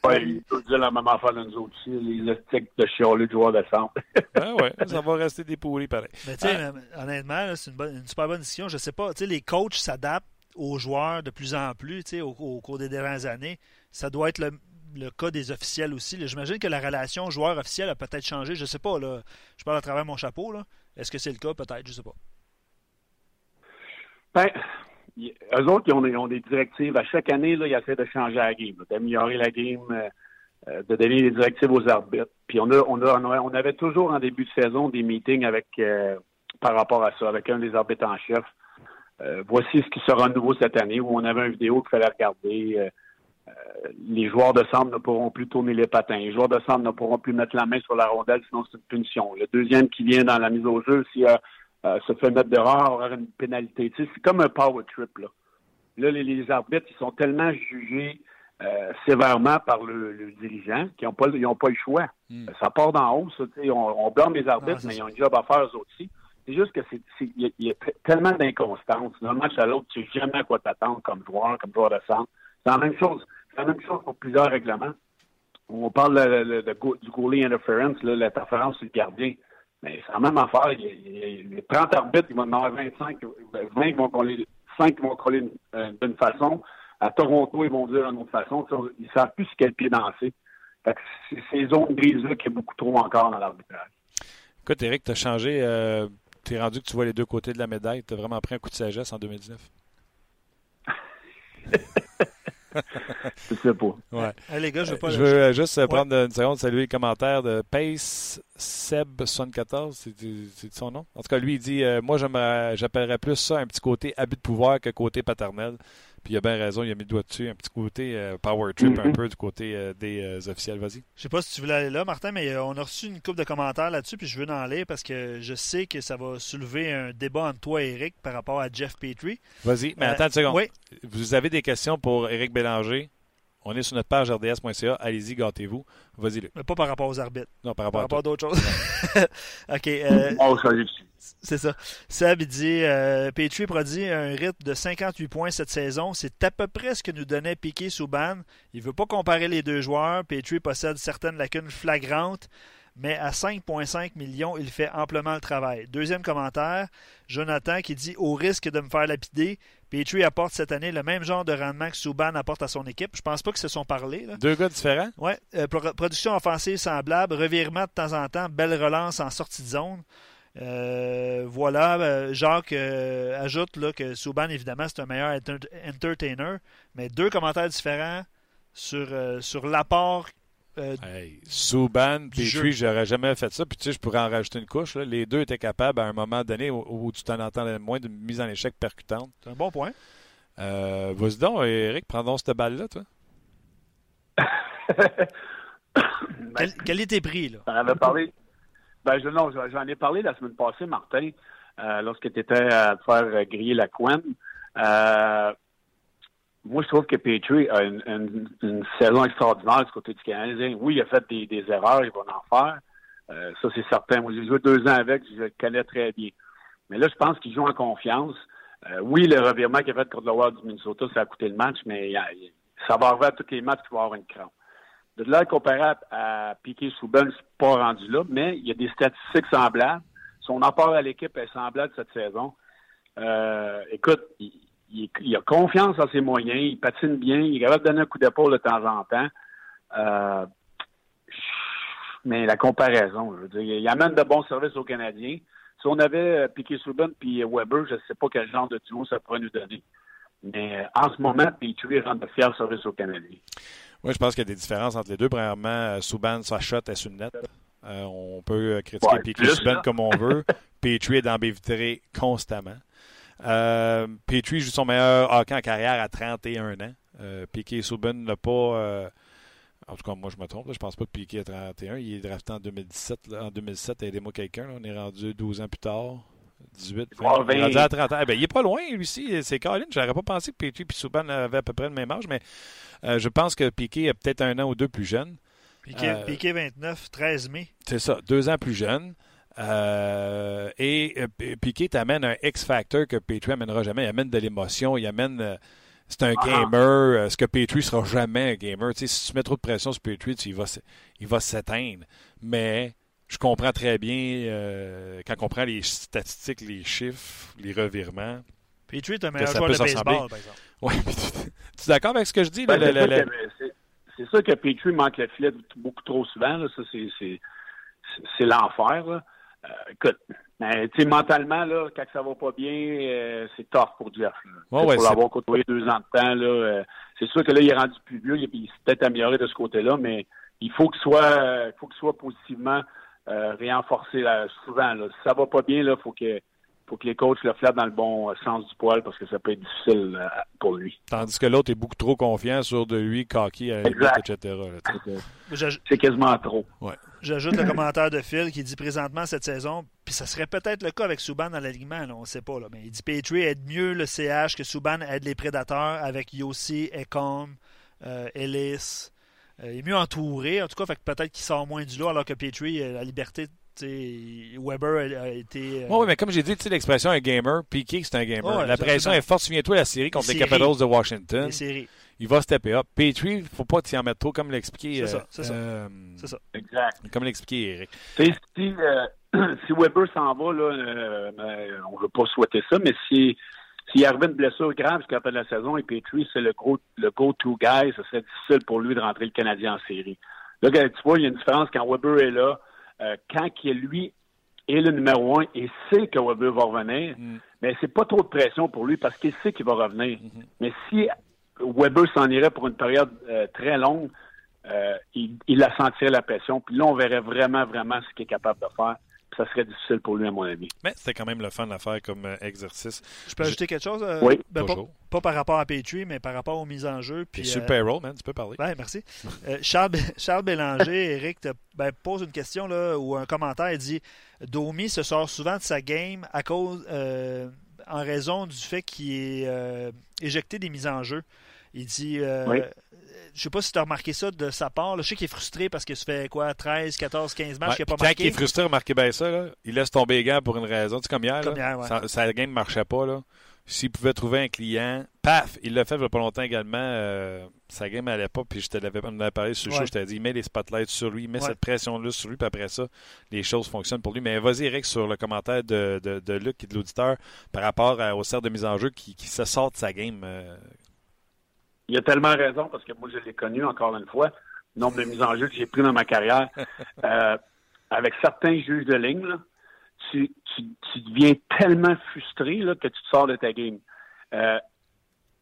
Ouais, ils peuvent dire la même affaire de nous autres aussi, les éthiques de chialer de joueurs de centre. ben ouais, ça va rester des pourris pareil. Mais tu sais, euh, honnêtement, là, c'est une, bonne- une super bonne décision. Je sais pas, tu sais, les coachs s'adaptent aux joueurs de plus en plus, tu sais, au, au cours des dernières années. Ça doit être le, le cas des officiels aussi. J'imagine que la relation joueur-officiel a peut-être changé. Je sais pas. Je parle à travers mon chapeau. Est-ce que c'est le cas? Peut-être, je sais pas. Ben, eux autres, ils ont, ont des directives. À chaque année, ils essaient de changer la game, d'améliorer la game, euh, euh, de donner des directives aux arbitres. Puis on a, on a, on avait toujours en début de saison des meetings avec euh, par rapport à ça, avec un des arbitres en chef. Voici ce qui sera nouveau cette année, où on avait une vidéo qu'il fallait regarder. Euh, les joueurs de centre ne pourront plus tourner les patins. Les joueurs de centre ne pourront plus mettre la main sur la rondelle, sinon c'est une punition. Le deuxième qui vient dans la mise au jeu, s'il euh, se fait mettre dehors, aura une pénalité. Tu sais, c'est comme un power trip. Là, là les, les arbitres, ils sont tellement jugés euh, sévèrement par le, le dirigeant, qui n'ont pas, ils ont pas le choix. Hmm. Ça part d'en haut, ça, tu sais, on, on blâme les arbitres, c'est mais ça. ils ont un job à faire eux aussi. C'est juste que c'est, il y a, y tellement d'inconstance. D'un match à l'autre, tu sais jamais à quoi t'attendre comme joueur, comme joueur de centre. C'est la même chose. La même chose pour plusieurs règlements. On parle de- de- de go- du goalie interference, là, l'interférence sur le gardien. Mais c'est la même affaire. Il les 30 arbitres, ils vont en avoir 25, 20 qui vont coller, 5 qui vont coller d'une- euh, d'une façon. À Toronto, ils vont dire d'une autre façon. Ils ne savent plus sur quel pied danser. Fait que c'est ces zones grises-là qu'il y a beaucoup trop encore dans l'arbitrage. Écoute, Eric, tu as changé. euh, tu es rendu que tu vois les deux côtés de la médaille. Tu as vraiment pris un coup de sagesse en 2019. Je sais pas. Ouais. Hey, les gars, je veux pas. Je veux euh, juste euh, prendre une seconde, saluer le commentaire de Pace Seb74, c'est c'est son nom? En tout cas, lui, il dit euh, Moi, j'appellerais plus ça un petit côté abus de pouvoir que côté paternel. Puis il a bien raison, il a mis le doigt dessus, un petit côté euh, power trip un Mhm. peu du côté euh, des euh, officiels. Vas-y. Je sais pas si tu voulais aller là, Martin, mais euh, on a reçu une couple de commentaires là-dessus, puis je veux en lire parce que je sais que ça va soulever un débat entre toi et Eric par rapport à Jeff Petrie. Vas-y. Mais Euh, attends une seconde. Oui, Vous avez des questions pour Éric Bélanger? On est sur notre page rds.ca. Allez-y, gâtez-vous. Vas-y, Luc. mais pas par rapport aux arbitres, Non, par par rapport à rapport toi. à d'autres choses. OK. euh, Oh, ça y est. C'est ça. Seb, il dit euh, Petrie produit un rythme de 58 points cette saison. C'est à peu près ce que nous donnait Piquet Souban. Il veut pas comparer les deux joueurs. Petrie possède certaines lacunes flagrantes, mais à 5,5 millions, il fait amplement le travail. Deuxième commentaire Jonathan qui dit Au risque de me faire lapider, Petrie apporte cette année le même genre de rendement que Souban apporte à son équipe. Je pense pas qu'ils se sont parlé. Là. Deux gars différents? Ouais, euh, pro- production offensive semblable, revirement de temps en temps, belle relance en sortie de zone. Euh, voilà, euh, Jacques euh, ajoute là, que Souban, évidemment, c'est un meilleur enter- entertainer, mais deux commentaires différents sur, sur l'apport. Euh, Hey, Souban. Petrie, j'aurais jamais fait ça. Puis tu sais, je pourrais en rajouter une couche. là. Les deux étaient capables à un moment donné où, où tu t'en entendais moins d'une mise en échec percutante. c'est un bon point. Euh, Vas-y donc, Eric, prends donc cette balle-là, toi. Quel, quel est tes prix, là? J'en avais parlé. Ben, je, non, j'en ai parlé la semaine passée, Martin, euh, lorsque tu étais à te faire griller la couenne. Euh, moi, je trouve que Petrie a une, saison extraordinaire du côté du Canadien. Oui, il a fait des, erreurs, il va en faire. Euh, ça, c'est certain. Moi, j'ai joué deux ans avec, je le connais très bien. Mais là, je pense qu'il joue en confiance. Euh, oui, le revirement qu'il a fait contre le Wild du Minnesota, ça a coûté le match, mais ça va arriver à tous les matchs qu'il va avoir une crampe. De là, comparé à, à Piquet Souban, je suis pas rendu là, mais il y a des statistiques semblables. Son apport à l'équipe est semblable cette saison. Euh, écoute, il, il- il a confiance en ses moyens, il patine bien, il est capable de donner un coup d'épaule de temps en temps. Euh, mais la comparaison, je veux dire, il amène de bons services aux Canadiens. Si on avait euh, Piquet Souban puis Weber, je ne sais pas quel genre de duo ça pourrait nous donner. Mais euh, en ce moment, Petrie rend de fiers services aux Canadiens. Moi, je pense qu'il y a des différences entre les deux. Premièrement, Souban, sa shot est. Euh, on peut critiquer Ouais, Piquet Souban là. comme on veut. Petrie est vitrée constamment. Euh, Petrie joue son meilleur hockey en carrière à 31 ans. Euh, Piquet Souban n'a pas... euh, en tout cas, moi, je me trompe. là. Je pense pas que Piquet a 31. Il est drafté en 2017. là. En 2007, aidez-moi quelqu'un. On est rendu 12 ans plus tard. 18, 20. Ouais, Il est rendu 20. à 30 ans. Eh ben, il est pas loin, lui aussi. C'est Colin. J'aurais pas pensé que Petrie et Souban avaient à peu près le même âge, mais euh, je pense que Piquet est peut-être un an ou deux plus jeune. Piquet, Euh, Piquet 29, 13 mai. C'est ça, deux ans plus jeune. Euh, et euh, Piquet t'amène un X-Factor que Petrie amènera jamais. Il amène de l'émotion, il amène. euh, c'est un Ah. gamer. euh, ce que Petrie sera jamais un gamer. Tu sais, si tu mets trop de pression sur Petrie, tu- il va, il va s'éteindre. Mais je comprends très bien euh, quand on prend les statistiques, les chiffres, les revirements. Petrie est un meilleur joueur de baseball, par exemple. Ouais, mais tu tu es d'accord avec ce que je dis? Ben, c'est sûr que- c'est- C'est sûr que Petrie manque le filet beaucoup trop souvent. là. Ça, c'est, c'est, c'est- c'est l'enfer. Là. Euh, écoute, mais, tu sais, mentalement, là, quand ça va pas bien, euh, c'est tough pour Jeff. là. Ouais, ouais, pour l'avoir côtoyé deux ans de temps, là, euh, c'est sûr que là, il est rendu plus vieux, il, il s'est peut-être amélioré de ce côté-là, mais il faut qu'il soit, euh, faut qu'il soit positivement renforcé là, souvent. Là. Si ça va pas bien, il faut que, faut que les coachs le flattent dans le bon euh, sens du poil parce que ça peut être difficile euh, pour lui. Tandis que l'autre est beaucoup trop confiant sur de lui, cocky, Exact. etc. C'est quasiment trop. J'ajoute le commentaire de Phil qui dit présentement cette saison, puis ça serait peut-être le cas avec Souban dans l'alignement, on ne sait pas, là, mais il dit Petrie aide mieux le CH que Souban aide les prédateurs avec Yossi, Ecom, euh, Ellis. Euh, il est mieux entouré, en tout cas, fait que peut-être qu'il sort moins du lot, alors que Petrie, a la liberté. Weber a, été. oui, mais comme j'ai dit, l'expression un gamer, Piqué, c'est un gamer. la pression est forte. Souviens-toi la série contre les, les Capitals de Washington. Les séries il va stepper up. Petrie, il ne faut pas t'y en mettre trop, comme l'expliquait. C'est ça, c'est ça. Euh, ça. Exact. Comme l'expliquait Eric. Si, euh, si Weber s'en va, là, euh, ben, on ne veut pas souhaiter ça, mais si s'il arrivait une blessure grave jusqu'à la fin de la saison et Petrie, c'est le, gros, le go-to guy, ce serait difficile pour lui de rentrer le Canadien en série. Là, tu vois, il y a une différence quand Weber est là. Quand il, lui est le numéro un et sait que Weber va revenir, mm. mais c'est pas trop de pression pour lui parce qu'il sait qu'il va revenir. Mm-hmm. Mais si Weber s'en irait pour une période euh, très longue, euh, il, il a senti la pression. Puis là, on verrait vraiment, vraiment ce qu'il est capable de faire. Ça serait difficile pour lui, à mon avis. Mais c'était quand même le fun à faire comme euh, exercice. Je peux ajouter quelque chose? oui. Ben, pas, par rapport à Petrie, mais par rapport aux mises en jeu. Puis, super role, man, tu peux parler. Merci. Charles, Charles Bélanger, Eric, te ben, pose une question là, ou un commentaire. Il dit Domi se sort souvent de sa game à cause, en raison du fait qu'il est éjecté des mises en jeu. Il dit euh, Je sais pas si tu as remarqué ça de sa part. Je sais qu'il est frustré parce que ça fait quoi 13, 14, 15 matchs qu'il n'a pas marqué. Quand il est frustré, remarquez bien ça. Là, il laisse tomber les gants pour une raison. Tu sais, comme hier, là, sa, game ne marchait pas. Là. S'il pouvait trouver un client, paf, il l'a fait il n'y a pas longtemps également. Euh, sa game n'allait pas, puis je te l'avais parlé sur le show. Je t'ai dit, il met les spotlights sur lui, il met cette pression-là sur lui, puis après ça, les choses fonctionnent pour lui. Mais vas-y, Eric, sur le commentaire de, de, de Luc et de l'auditeur par rapport au cercle de mise en jeu qui, se sort de sa game. Euh, il a tellement raison parce que moi, je l'ai connu encore une fois, le nombre de mises en jeu que j'ai pris dans ma carrière. Euh, avec certains juges de ligne, tu, tu, deviens tellement frustré là, que tu te sors de ta game. Euh,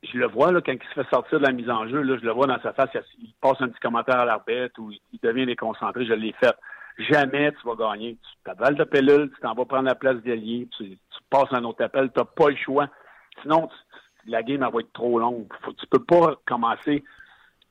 je le vois là, quand il se fait sortir de la mise en jeu, là, je le vois dans sa face, il passe un petit commentaire à l'arbitre ou il devient déconcentré, je l'ai fait. Jamais tu vas gagner. Tu t'avales de pilule, tu t'en vas prendre la place d'allié, tu, tu passes un autre appel, tu n'as pas le choix. Sinon, tu, la game va être trop longue. Faut, tu peux pas commencer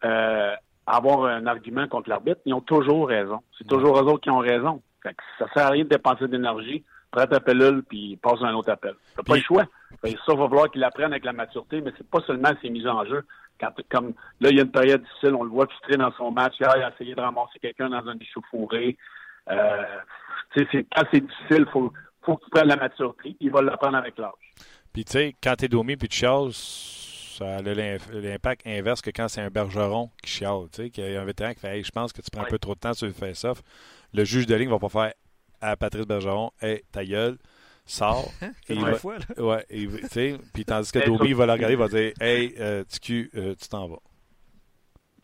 euh, à avoir un argument contre l'arbitre. Ils ont toujours raison. C'est toujours eux autres qui ont raison. Fait ça sert à rien de dépenser d'énergie. Prends ta pilule puis passe un autre appel. T'as pas le choix. ça va falloir qu'ils l'apprennent avec la maturité, mais c'est pas seulement ses mises en jeu. Quand, comme là, il y a une période difficile, on le voit frustré dans son match. il a essayé de ramasser quelqu'un dans un échauffouré. Euh, quand c'est difficile, faut, faut que tu prennes la maturité. Il va l'apprendre avec l'âge. Puis, tu sais, quand t'es Domi puis tu chiales, ça a l'impact inverse que quand c'est un bergeron qui chiale. Tu sais, qu'il y a un vétéran qui fait hey, Je pense que tu prends un peu trop de temps sur le face-off. Le juge de ligne va pas faire à Patrice Bergeron Hey, ta gueule, sors. et il fois, là. Ouais, tu sais, puis tandis que Domi va la regarder, il va dire Hey, euh, tu euh, tu t'en vas.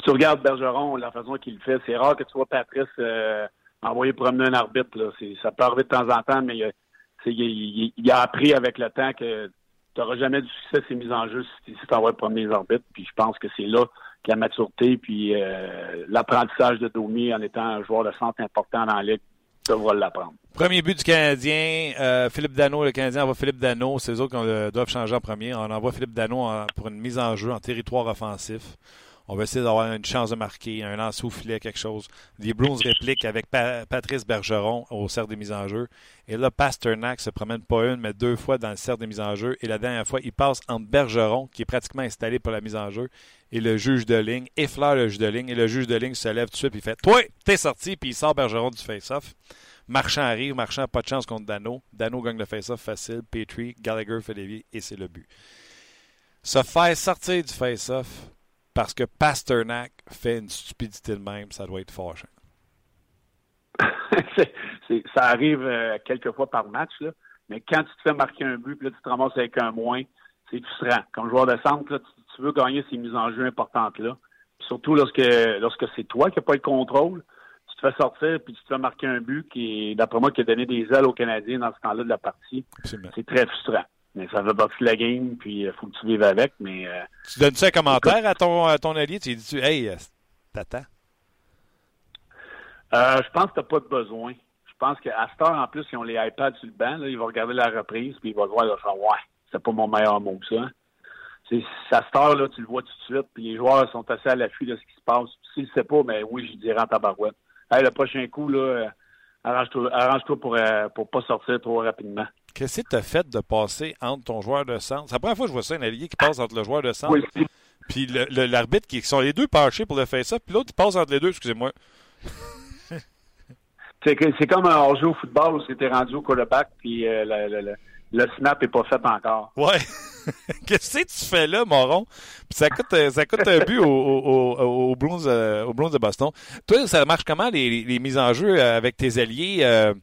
Tu regardes Bergeron, la façon qu'il le fait, c'est rare que tu vois Patrice euh, envoyer promener un arbitre. Là. Ça peut arriver de temps en temps, mais il, il, il, a appris avec le temps que tu n'auras jamais du succès ces mises en jeu si, tu envoies le premier arbitre. Puis je pense que c'est là que la maturité puis euh, l'apprentissage de Domi en étant un joueur de centre important dans la ligue devra l'apprendre. Premier but du Canadien, euh, Philippe Dano, le Canadien envoie Philippe Dano, c'est eux qui doivent changer en premier. On envoie Philippe Dano pour une mise en jeu en territoire offensif. On va essayer d'avoir une chance de marquer, un lance filet, quelque chose. Les Bruins répliquent avec Patrice Bergeron au cercle des mises en jeu. Et là, Pasternak se promène pas une, mais deux fois dans le cercle des mises en jeu. Et la dernière fois, il passe entre Bergeron, qui est pratiquement installé pour la mise en jeu, et le juge de ligne, effleure le juge de ligne. Et le juge de ligne se lève tout de suite, et il fait Toi, t'es sorti, puis il sort Bergeron du face-off. Marchand arrive, Marchand pas de chance contre Dano. Dano gagne le face-off facile. Petrie, Gallagher fait dévier, et c'est le but. Se faire sortir du face-off, parce que Pasternak fait une stupidité de même, ça doit être fâchant. ça arrive euh, quelques fois par match, là. mais quand tu te fais marquer un but, puis là, tu te ramasses avec un moins, c'est frustrant. Comme joueur de centre, tu, veux gagner ces mises en jeu importantes-là. Surtout lorsque, lorsque c'est toi qui n'as pas le contrôle, tu te fais sortir puis tu te fais marquer un but qui, d'après moi, qui a donné des ailes aux Canadiens dans ce temps-là de la partie. C'est très frustrant. Mais ça fait partie de la game, puis il euh, faut que tu vives avec. Mais, euh, tu donnes-tu un commentaire à ton, à ton allié? Tu dis-tu, hey, euh, t'attends? Euh, je pense que tu n'as pas de besoin. Je pense qu'à cette heure, en plus, ils ont les iPads sur le banc. Là, ils vont regarder la reprise, puis ils vont voir, ils vont faire Ouais, c'est pas mon meilleur mot, ça. C'est, à cette heure, là, tu le vois tout de suite, puis les joueurs sont assez à l'affût de ce qui se passe. S'ils ne savent pas, mais oui, je dirais en tabarouette. Hey, le prochain coup, là, arrange-toi, arrange-toi pour ne pour pas sortir trop rapidement. Qu'est-ce que tu as fait de passer entre ton joueur de centre? C'est la première fois que je vois ça, un allié qui passe entre le joueur de centre. Puis le- le- l'arbitre, qui sont les deux penchés pour le faire ça, puis l'autre, il passe entre les deux, excusez-moi. C'est comme un hors-jeu au football où c'était rendu au quarterback, puis euh, le, le- snap est pas fait encore. Ouais. Qu'est-ce que tu fais là, Moron? Puis ça coûte, euh, ça coûte un but au, au, au, euh, de Boston. Toi, ça marche comment, les, les- mises en jeu euh, avec tes alliés? Euh,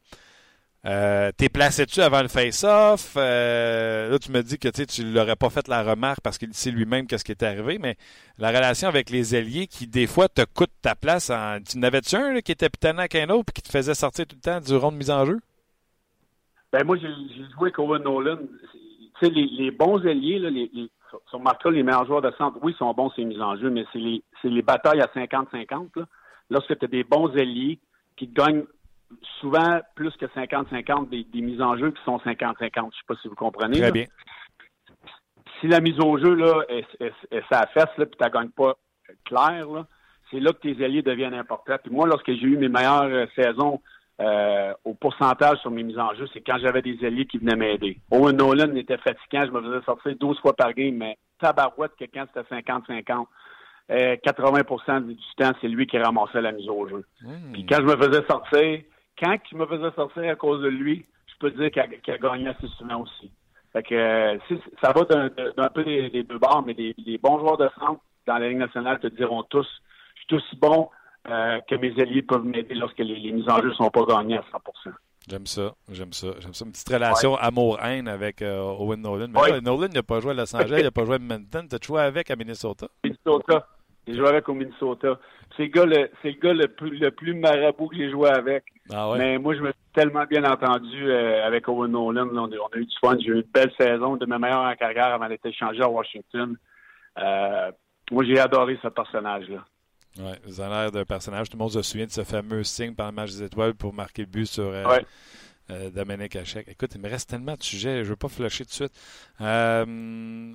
euh, T'es placé-tu avant le face-off? Euh, là, tu me dis que tu tu l'aurais pas fait la remarque parce qu'il sait lui-même qu'est-ce qui est arrivé, mais la relation avec les alliés qui, des fois, te coûte ta place. En... Tu n'avais-tu un qui était pitanant qu'un autre puis qui te faisait sortir tout le temps du rond de mise en jeu? Ben moi, j'ai joué avec Owen Nolan. Les, les bons alliés, les, sur Marca, les meilleurs joueurs de centre, oui, ils sont bons, c'est mises en jeu, mais c'est les, batailles à 50-50. là. Lorsque tu des bons alliés qui gagnent souvent plus que 50-50 des, des mises en jeu qui sont 50-50. Je sais pas si vous comprenez. Très là. bien. si la mise au jeu là, est, est, est sa fesse, là, puis tu gagnes pas clair, là, c'est là que tes alliés deviennent importants. Puis moi, lorsque j'ai eu mes meilleures euh, saisons euh, au pourcentage sur mes mises en jeu, c'est quand j'avais des alliés qui venaient m'aider. Owen Nolan était fatigant, je me faisais sortir 12 fois par game, mais tabarouette que quand c'était 50-50, euh, 80% du temps, c'est lui qui ramassait la mise au jeu. Hmm. Puis quand je me faisais sortir, quand il me faisait sortir à cause de lui, je peux te dire qu'il a, qu'il a gagné assez souvent aussi. Fait que euh, ça va d'un peu des, des deux bords, mais les, les bons joueurs de centre dans la Ligue nationale te diront tous, je suis aussi bon euh, que mes alliés peuvent m'aider lorsque les, les mises en jeu sont pas gagnées à 100 J'aime ça, j'aime ça, j'aime ça. Une petite relation amour-haine avec euh, Owen Nolan. Mais Ouais. là, Nolan n'a pas joué à Los Angeles, il n'a pas joué à Edmonton. T'as joué avec à Minnesota? Minnesota. J'ai joué avec au Minnesota. C'est le gars le, c'est le gars le plus, le plus marabout que j'ai joué avec. Ah ouais? Mais moi, je me suis tellement bien entendu euh, avec Owen Nolan. on, a, on a eu du fun. J'ai eu une belle saison, de mes meilleures en carrière avant d'être échangé à Washington. Euh, moi, j'ai adoré ce personnage-là. Ouais, vous avez l'air d'un personnage. Tout le monde se souvient de ce fameux signe par le match des étoiles pour marquer le but sur euh, Ouais. euh, Dominique Hachek. Écoute, il me reste tellement de sujets, je ne veux pas flusher tout de suite. Euh,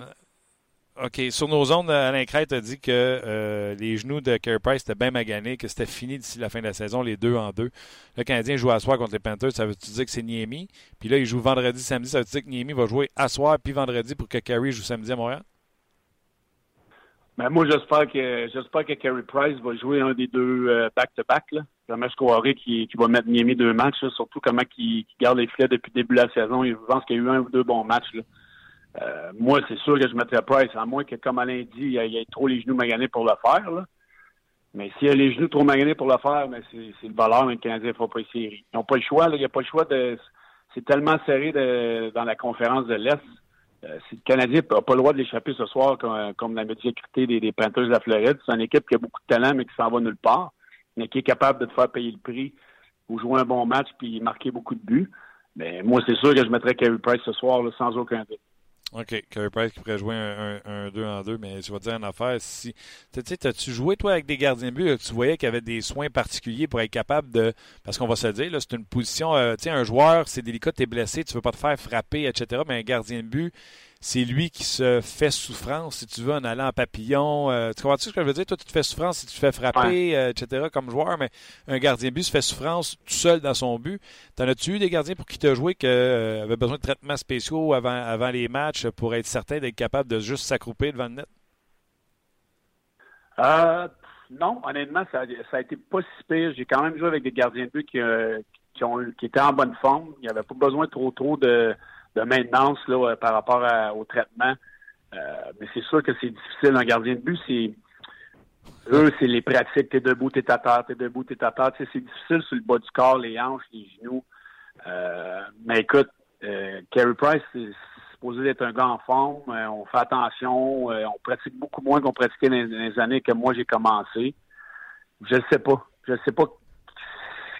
OK, sur nos ondes, Alain Crête a dit que euh, les genoux de Carey Price étaient bien maganés, que c'était fini d'ici la fin de la saison, les deux en deux. Le Canadien joue à soir contre les Panthers, ça veut-tu dire que c'est Niemi? Puis là, il joue vendredi, samedi, ça veut dire que Niemi va jouer à soir puis vendredi pour que Carey joue samedi à Montréal? Mais moi, j'espère que j'espère que Carey Price va jouer un des deux euh, back-to-back. là. Jamais croirais qu'il qu'il va mettre Niemi deux matchs, surtout comment il, garde les filets depuis le début de la saison. Je pense qu'il y a eu un ou deux bons matchs. Euh, moi, c'est sûr que je mettrais Price, à moins que, comme Alain dit, il y ait- trop les genoux maganés pour le faire. Mais s'il y a les genoux trop maganés pour le faire, mais c'est c'est le valeur, mais le Canadien ne fera pas séries. Ils n'ont pas le choix. là. Il n'y a pas le choix de. C'est tellement serré de- dans la conférence de l'Est. Euh, si le Canadien n'a pas le droit de l'échapper ce soir, comme, comme la médiocrité des, des Panthers de la Floride, c'est une équipe qui a beaucoup de talent, mais qui s'en va nulle part, mais qui est capable de te faire payer le prix ou jouer un bon match puis marquer beaucoup de buts. Mais moi, c'est sûr que je mettrais Carey Price ce soir, sans aucun doute. OK. Carey Price qui pourrait jouer un 2 en 2, mais je vais te dire une affaire. Si, tu sais, as-tu joué, toi, avec des gardiens de but, tu voyais qu'il y avait des soins particuliers pour être capable de. Parce qu'on va se le dire, là, c'est une position. euh, tu sais, un joueur, c'est délicat, tu es blessé, tu veux pas te faire frapper, etc. Mais un gardien de but, c'est lui qui se fait souffrance, si tu veux, en allant en papillon. Euh, tu comprends ce que je veux dire? Toi, tu te fais souffrance si tu te fais frapper, euh, etc., comme joueur, mais un gardien de but se fait souffrance tout seul dans son but. T'en as-tu eu des gardiens pour qui t'as joué qui euh, avaient besoin de traitements spéciaux avant, avant les matchs pour être certain d'être capable de juste s'accrouper devant le net? Euh, non, honnêtement, ça, ça a été pas si pire. J'ai quand même joué avec des gardiens de but qui, qui, ont, qui étaient en bonne forme. Il n'y avait pas besoin trop trop de, de maintenance là, euh, par rapport au traitement. Euh, mais c'est sûr que c'est difficile. Un gardien de but, c'est eux, c'est les pratiques. T'es debout, t'es à terre, t'es debout, t'es à terre. C'est difficile sur le bas du corps, les hanches, les genoux. Euh, mais écoute, euh, Carey Price, c'est supposé d'être un gars en forme. Euh, on fait attention. On pratique beaucoup moins qu'on pratiquait dans, dans les années que moi j'ai commencé. Je ne sais pas. Je ne sais pas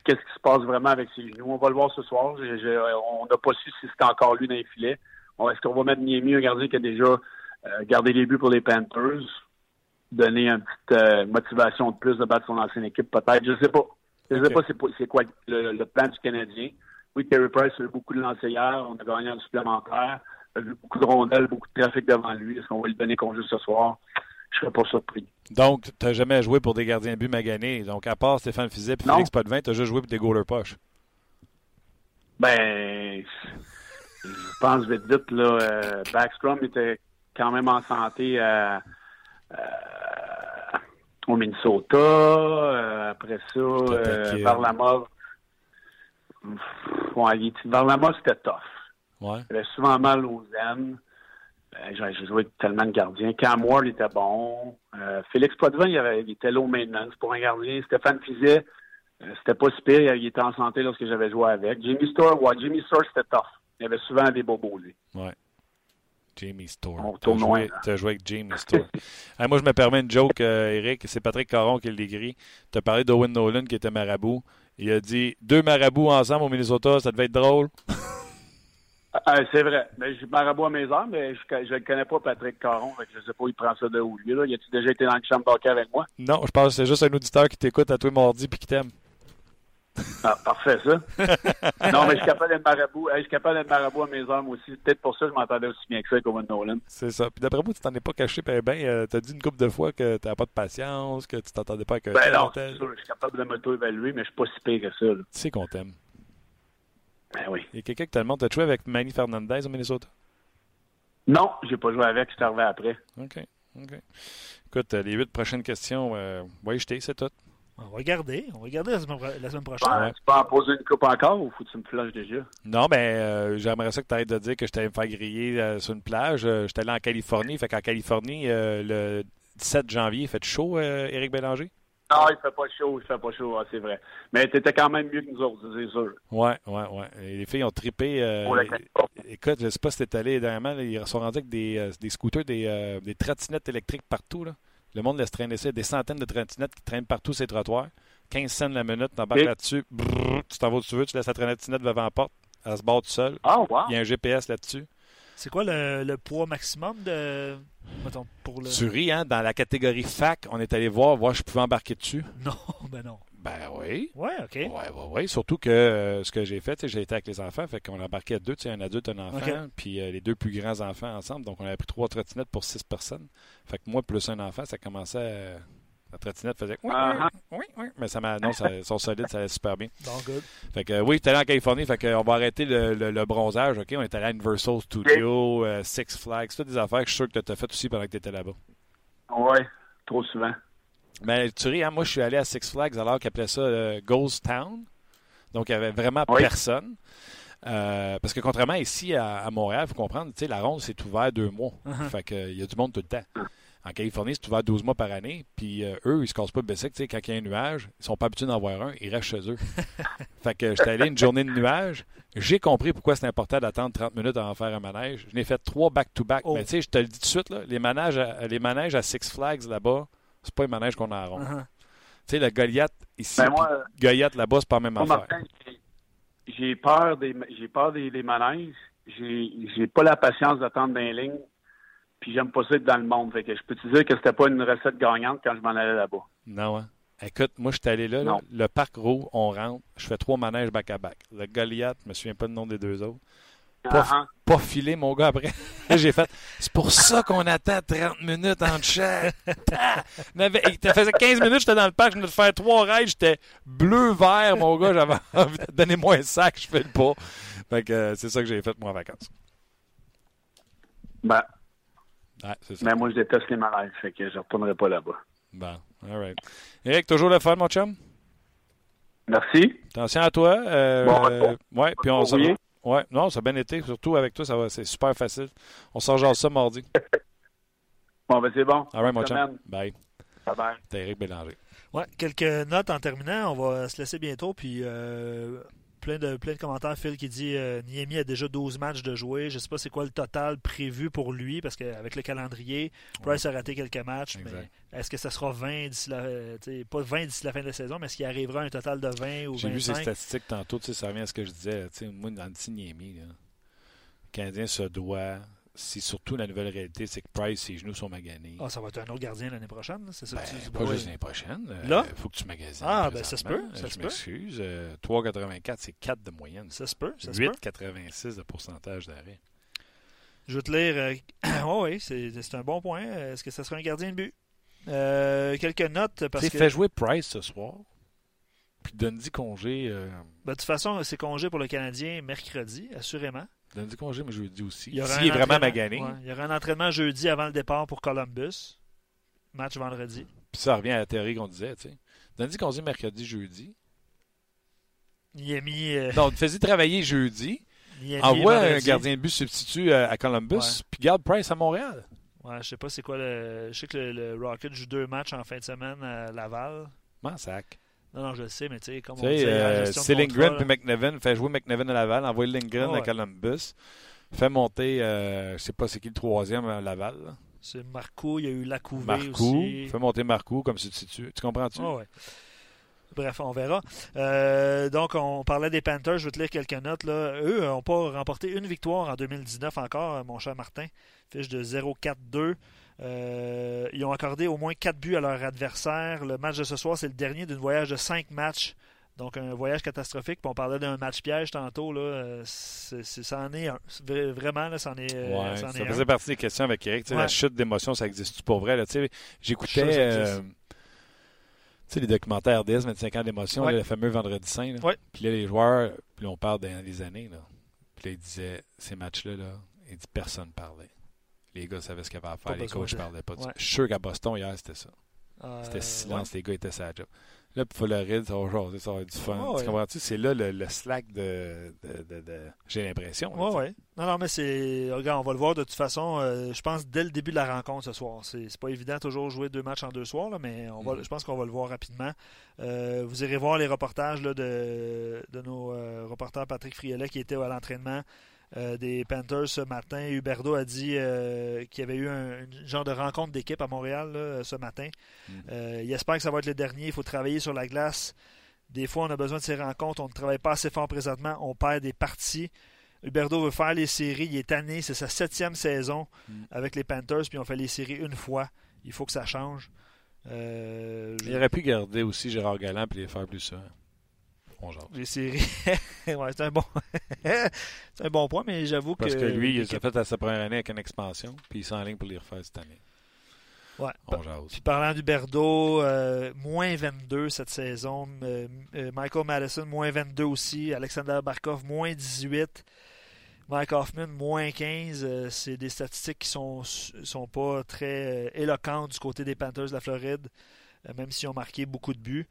qu'est-ce qui se passe vraiment avec ses genoux. On va le voir ce soir. Je- je- on n'a pas su si c'était encore lui dans les filets. Est-ce qu'on va mettre Niemi, un gardien qui a déjà euh, gardé les buts pour les Panthers, donner une petite euh, motivation de plus de battre son ancienne équipe, peut-être. Je ne sais pas. Je ne sais pas c'est quoi le, le plan du Canadien. Oui, Terry Price a eu beaucoup de lancers hier. On a gagné un supplémentaire. Il a eu beaucoup de rondelles, beaucoup de trafic devant lui. Est-ce qu'on va lui donner congé ce soir? Je serais pas surpris. Donc, tu n'as jamais joué pour des gardiens de but maganés. Donc, à part Stéphane Fizet et. Félix Potvin, tu as juste joué pour des goalers poches. Ben, je pense vite vite, là, euh, Backstrom était quand même en santé euh, au Minnesota. Euh, après ça, euh, Varlamov. Ouais, Varlamov, c'était tough. Ouais. Il avait souvent mal aux zen. Euh, j'ai joué tellement de gardiens. Cam Ward était bon. Euh, Félix Potvin, il, avait, il était low maintenance pour un gardien. Stéphane Fizet, euh, c'était pas si pire. Il était en santé lorsque j'avais joué avec. Jimmy Store, ouais, Jimmy Store, c'était tough. Il avait souvent des bobos, lui. Ouais. Jamie Store. On Tu as joué, joué avec Jamie Store. Moi, je me permets une joke, euh, Eric. C'est Patrick Caron qui l'écrit. Tu as parlé d'Owen Nolan qui était marabout. Il a dit deux marabouts ensemble au Minnesota, ça devait être drôle. Ah, c'est vrai. Mais je marabout à mes heures, mais je ne connais pas Patrick Caron. Je sais pas où il prend ça de où, lui. Là. Il a-tu déjà été dans le chambre d'hockey avec moi? Non, je pense que c'est juste un auditeur qui t'écoute à toi mardi puis qui t'aime. Ah, parfait, ça. non, mais je suis capable d'être marabout. Je suis capable d'être marabout à mes heures, aussi. Peut-être pour ça que je m'entendais aussi bien que ça avec Owen Nolan. C'est ça. Puis d'après moi, tu t'en es pas caché ben ben. Euh, t'as dit une couple de fois que t'avais pas de patience, que tu t'entendais pas avec Ben non, tel. c'est sûr. Je suis capable de m'auto-évaluer, mais je suis pas si pire que ça. Là. Tu sais qu'on t'aime. Ben oui. Il y a quelqu'un qui te demande, t'as joué avec Manny Fernandez au Minnesota? Non, j'ai pas joué avec. Je suis arrivé après. OK. OK. Écoute, euh, les huit prochaines questions, euh, ouais, jeter, c'est tout. On va regarder. On va regarder la semaine, pro- la semaine prochaine. Ben, Tu peux en poser une coupe encore ou faut que tu me flushes déjà? Non, ben, euh, j'aimerais ça que tu arrêtes de dire que j'étais allé me faire griller euh, sur une plage. Euh, j'étais allé en Californie. Fait qu'en Californie, euh, le 17 janvier, il fait chaud, euh, Éric Bélanger? Non, il fait pas chaud, il fait pas chaud, ah, c'est vrai. Mais t'étais quand même mieux que nous autres, c'est sûr. Ouais, ouais, ouais. Et les filles ont trippé. euh, écoute, je sais pas si t'es allé dernièrement, là, ils sont rendus avec des, euh, des scooters, des, euh, des trottinettes électriques partout. Là. Le monde laisse traîner ça. Des centaines de trottinettes qui traînent partout ces trottoirs. 15 cents la minute, t'embarques là-dessus, brrr, tu t'en vas où tu veux, tu laisses la trottinette devant la porte, elle se barre tout seul. Ah, wow! Il y a un GPS là-dessus. C'est quoi le, le poids maximum de. Mettons, pour le. Tu ris, hein? Dans la catégorie fac, on est allé voir, voir si je pouvais embarquer dessus. Non, ben non. Ben oui. Ouais, OK. Ouais, ouais, ouais. Surtout que euh, ce que j'ai fait, sais, j'ai été avec les enfants, fait qu'on embarquait deux, tu sais, un adulte, un enfant, puis euh, les deux plus grands enfants ensemble. Donc, on avait pris trois trottinettes pour six personnes. Fait que moi, plus un enfant, ça commençait à... La trottinette faisait oui, Ah, oui, oui, oui. Mais ça m'a... Non, ça, sont solides, ça allait super bien. Donc, good. Fait que oui, j'étais allé en Californie, fait qu'on va arrêter le, le- le bronzage, OK? On est allé à Universal Studios, euh, Six Flags, toutes des affaires que je suis sûr que tu as fait aussi pendant que tu étais là-bas. Ouais, trop souvent. Mais tu ris, hein, moi, je suis allé à Six Flags alors qu'ils appelaient ça euh, Ghost Town. Donc, il n'y avait vraiment Oui. personne. Euh, parce que contrairement ici à, à Montréal, il faut comprendre, tu sais, la ronde, c'est ouvert deux mois. Uh-huh. Fait que, il y a du monde tout le temps. En Californie, c'est ouvert 12 mois par année. Puis euh, eux, ils se cassent pas le bessic. Tu sais, quand il y a un nuage, ils sont pas habitués d'en voir un. Ils restent chez eux. fait que j'étais allé une journée de nuage. J'ai compris pourquoi c'est important d'attendre 30 minutes avant de faire un manège. Je n'ai fait trois back-to-back. Oh. Mais tu sais, je te le dis tout de suite, là, les, manèges à, les manèges à Six Flags là-bas, c'est pas un manège qu'on a à ronde. Uh-huh. Tu sais, le Goliath ici, Ben, moi, Goliath là-bas, c'est pas la même Moi, affaire. J'ai- peur des j'ai peur des, des manèges. J'ai j'ai pas la patience d'attendre dans les lignes. Puis j'aime pas ça être dans le monde. Fait que je peux te dire que c'était pas une recette gagnante quand je m'en allais là-bas. Non, hein? Écoute, moi, je suis allé là, le parc Roux, on rentre, je fais trois manèges back-à-back. Le Goliath, je me souviens pas le nom des deux autres. Pas, Ah, pas filé, mon gars, après. J'ai fait, c'est pour ça qu'on attend 30 minutes en chaque. Il faisait 15 minutes, j'étais dans le parc, je venais de faire trois raids, j'étais bleu-vert, mon gars, j'avais envie de donner moi un sac, je fais le pas. Fait que euh, c'est ça que j'ai fait, moi, en vacances. Ben, Ouais, c'est ça. mais moi, je déteste les manèges. Fait que je retournerai pas là-bas. Bon, all right. Eric, toujours le fun, mon chum? Merci. Attention à toi. Euh, Bon ouais, puis on. Ouais, non, ça a bien été. Surtout avec toi, ça va, c'est super facile. On s'en genre ça mardi. Bon, ben c'est bon. All right, mon chum. Bye. Bye bye. T'es Eric Bélanger. Ouais, quelques notes en terminant. On va se laisser bientôt. Puis euh, plein, de, plein de commentaires. Phil qui dit euh, Niemi a déjà 12 matchs de jouer. Je sais pas c'est quoi le total prévu pour lui parce qu'avec le calendrier, Price a raté quelques matchs. Exact. Mais est-ce que ça sera 20 d'ici la. euh, Pas 20 d'ici la fin de la saison, mais est-ce qu'il arrivera à un total de 20 ou J'ai vu ces 25 statistiques tantôt, ça revient à ce que je disais. là, tu sais, moi, dans le Niemi, là, le Canadien se doit. C'est surtout la nouvelle réalité, c'est que Price, ses genoux sont maganés. Ah, ça va être un autre gardien l'année prochaine. C'est ça Ben, que tu dis? pas juste l'année prochaine. Euh, Là? faut que tu magasines. Ah, ben, ça se peut, ça Euh, se Je m'excuse. Euh, 3,84, c'est 4 de moyenne. Ça se peut, ça se peut. 8,86 de pourcentage d'arrêt. Je vais te lire. euh, oui, c'est un bon point. Est-ce que ça sera un gardien de but? Euh, Quelques notes parce Tu que. fais jouer Price ce soir, puis donne-y congé. euh, Ben, de toute façon, c'est congé pour le Canadien mercredi, assurément. Donne-y congé, mais jeudi aussi. Il y aura S'il est vraiment magané. ouais, il y aura un entraînement jeudi avant le départ pour Columbus. match vendredi. Puis ça revient à la théorie qu'on disait, tu sais. Qu'on dit mercredi, jeudi. Il a mis. euh, Non, fais-y travailler jeudi. il a mis Envoie un gardien de but substitut à, à Columbus, puis garde Price à Montréal. Ouais, je sais pas c'est quoi le. Je sais que le, le Rocket joue deux matchs en fin de semaine à Laval. Comment sac? Non, non, je le sais, mais tu sais, comme on dit, la euh, c'est Lindgren puis McNevin. Fait jouer McNevin à Laval, envoie Lindgren Ouais, à. Columbus. Fait monter, euh, je sais pas c'est qui le troisième à Laval. là. C'est Marco, il y a eu Lacouvé Marcoux. aussi. Fait monter Marcoux comme substitut. Tu comprends-tu? Ouais, ouais. Bref, on verra. Euh, donc, on parlait des Panthers. Je vais te lire quelques notes. Là. Eux n'ont pas remporté une victoire en 2019 encore, mon cher Martin. Fiche de 0-4-2. Euh, ils ont accordé au moins 4 buts à leur adversaire. Le match de ce soir, c'est le dernier d'une voyage de 5 matchs. Donc, un voyage catastrophique. Puis on parlait d'un match piège tantôt. Là. Euh, ça en est un. Vraiment, là, ça en est, euh, Ouais, ça en ça est un. faisait partie des questions avec Eric. La chute d'émotion, ça existe pour vrai? J'écoutais tu sais, les documentaires RDS 25 ans d'émotion, Ouais. le fameux Vendredi Saint. là. Ouais. Puis là, les joueurs, puis là, on parle les années. Là. Puis là, ils disaient, ces matchs-là, là, il dit personne parlait. Les gars savaient ce qu'ils avaient à faire, Pas les coachs parlaient pas. Ouais. Je suis sûr qu'à Boston, hier, c'était ça. Euh, C'était silence, ouais. les gars étaient sa job. Là, pour Floride, ça va jaser, ça va être du fun. Ouais. Tu comprends-tu? C'est là le, le slack de. de, de- de- J'ai l'impression. sais. ouais. Non, non, mais c'est. Regarde, on va le voir de toute façon. euh, je pense dès le début de la rencontre ce soir. C'est pas évident toujours jouer deux matchs en deux soirs, là, mais on va, Mhm. je pense qu'on va le voir rapidement. Euh, vous irez voir les reportages là, de, de nos reporters Patrick Friolet qui était à l'entraînement euh, des Panthers ce matin. Huberdo a dit euh, qu'il y avait eu un, un genre de rencontre d'équipe à Montréal là, ce matin. Mhm. Euh, il espère que ça va être le dernier. Il faut travailler sur la glace. Des fois, on a besoin de ces rencontres. On ne travaille pas assez fort présentement. On perd des parties. Huberdo veut faire les séries. Il est tanné. C'est sa septième saison Mm. avec les Panthers. Puis on fait les séries une fois. Il faut que ça change. Euh, je- Il aurait pu garder aussi Gérard Galland et les faire plus ça. On jase. Les séries. ouais, c'est un bon. un bon point, mais j'avoue que. Parce que lui, il l'équipe- a fait à sa première année avec une expansion, puis il s'enligne pour les refaire cette année. Ouais. On jase. Puis parlant d'Huberdo, euh, moins 22 cette saison. Euh, euh, Michael Madison, moins 22 aussi. Alexander Barkov, moins 18. Mike Hoffman, moins 15. Euh, c'est des statistiques qui sont, sont pas très éloquentes du côté des Panthers de la Floride, même s'ils ont marqué beaucoup de buts.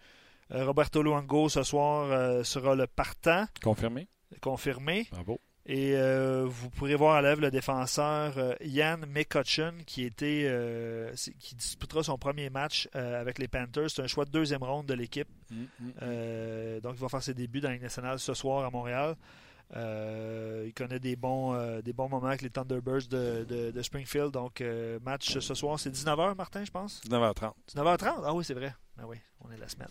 Euh, Roberto Luango, ce soir, euh, sera le partant, Confirmé? confirmé. Bravo. Et euh, vous pourrez voir à l'œuvre le défenseur euh, Ian McCutcheon qui était euh, c'est- qui disputera son premier match euh, avec les Panthers. C'est un choix de deuxième ronde de l'équipe. Euh, donc il va faire ses débuts dans la Ligue nationale ce soir à Montréal. Euh, il connaît des bons, euh, des bons moments avec les Thunderbirds de, de- de Springfield. Donc euh, match ce soir, c'est 19h Martin, je pense? 19h30. 19h30? Ah oui, c'est vrai. Ah oui, on est la semaine.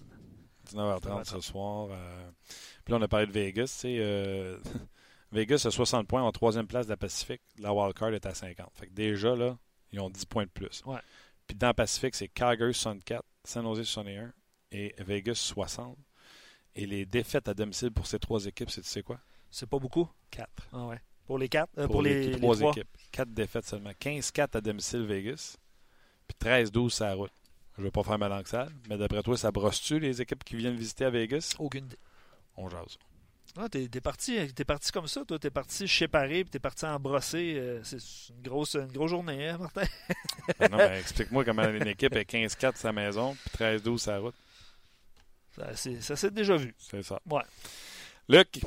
19h30 ce soir. euh, Puis là, on a parlé de Vegas. euh, Vegas a 60 points en troisième place de la Pacifique. La wildcard est à 50. Fait que déjà, là, ils ont 10 points de plus. Ouais. Puis dans la Pacifique, c'est Calgary 64, San Jose 61 et Vegas 60. Et les défaites à domicile pour ces trois équipes, c'est tu sais quoi? C'est pas beaucoup? 4. Ah ouais. Pour les quatre? Euh, pour, pour, les, les, les trois équipes. 4 défaites seulement. 15-4 à domicile Vegas. Puis 13-12 sur la route. Je ne veux pas faire ma langue sale, mais d'après toi, ça brosse-tu les équipes qui viennent visiter à Vegas? Aucune idée. On jase. Ah, t'es, t'es parti, t'es parti comme ça, toi. T'es parti séparé, puis t'es parti en brossé. euh, c'est une grosse, une grosse journée, hein, Martin? Ah non, mais explique-moi comment une équipe est 15-4 sa maison, puis 13-12 sa route. Ça, c'est- ça s'est déjà vu. C'est ça. Ouais. Luc,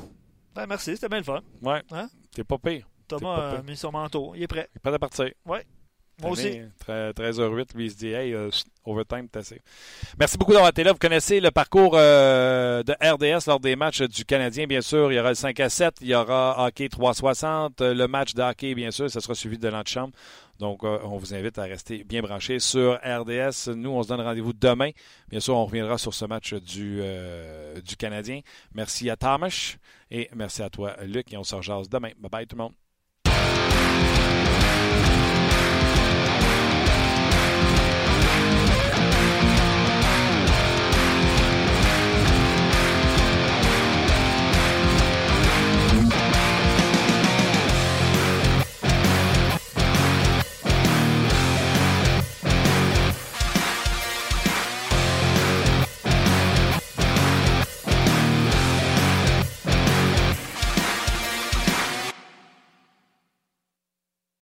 Ben, merci, c'était bien le fun. ouais, Hein? t'es pas pire. Thomas pas a mis son manteau. Il est prêt. Pas de partir. Moi aussi. Année, tre- 13h08, lui, il se dit, hey, euh, overtime, t'as assez. Merci beaucoup d'avoir été là. Vous connaissez le parcours euh, de RDS lors des matchs du Canadien, bien sûr. Il y aura le 5 à 7, il y aura hockey 360, euh, le match de hockey, bien sûr, ça sera suivi de l'antichambre. Donc, euh, on vous invite à rester bien branchés sur RDS. Nous, on se donne rendez-vous demain. Bien sûr, on reviendra sur ce match du, euh, du Canadien. Merci à Thomas et merci à toi, Luc, et on se rejase demain. Bye bye tout le monde.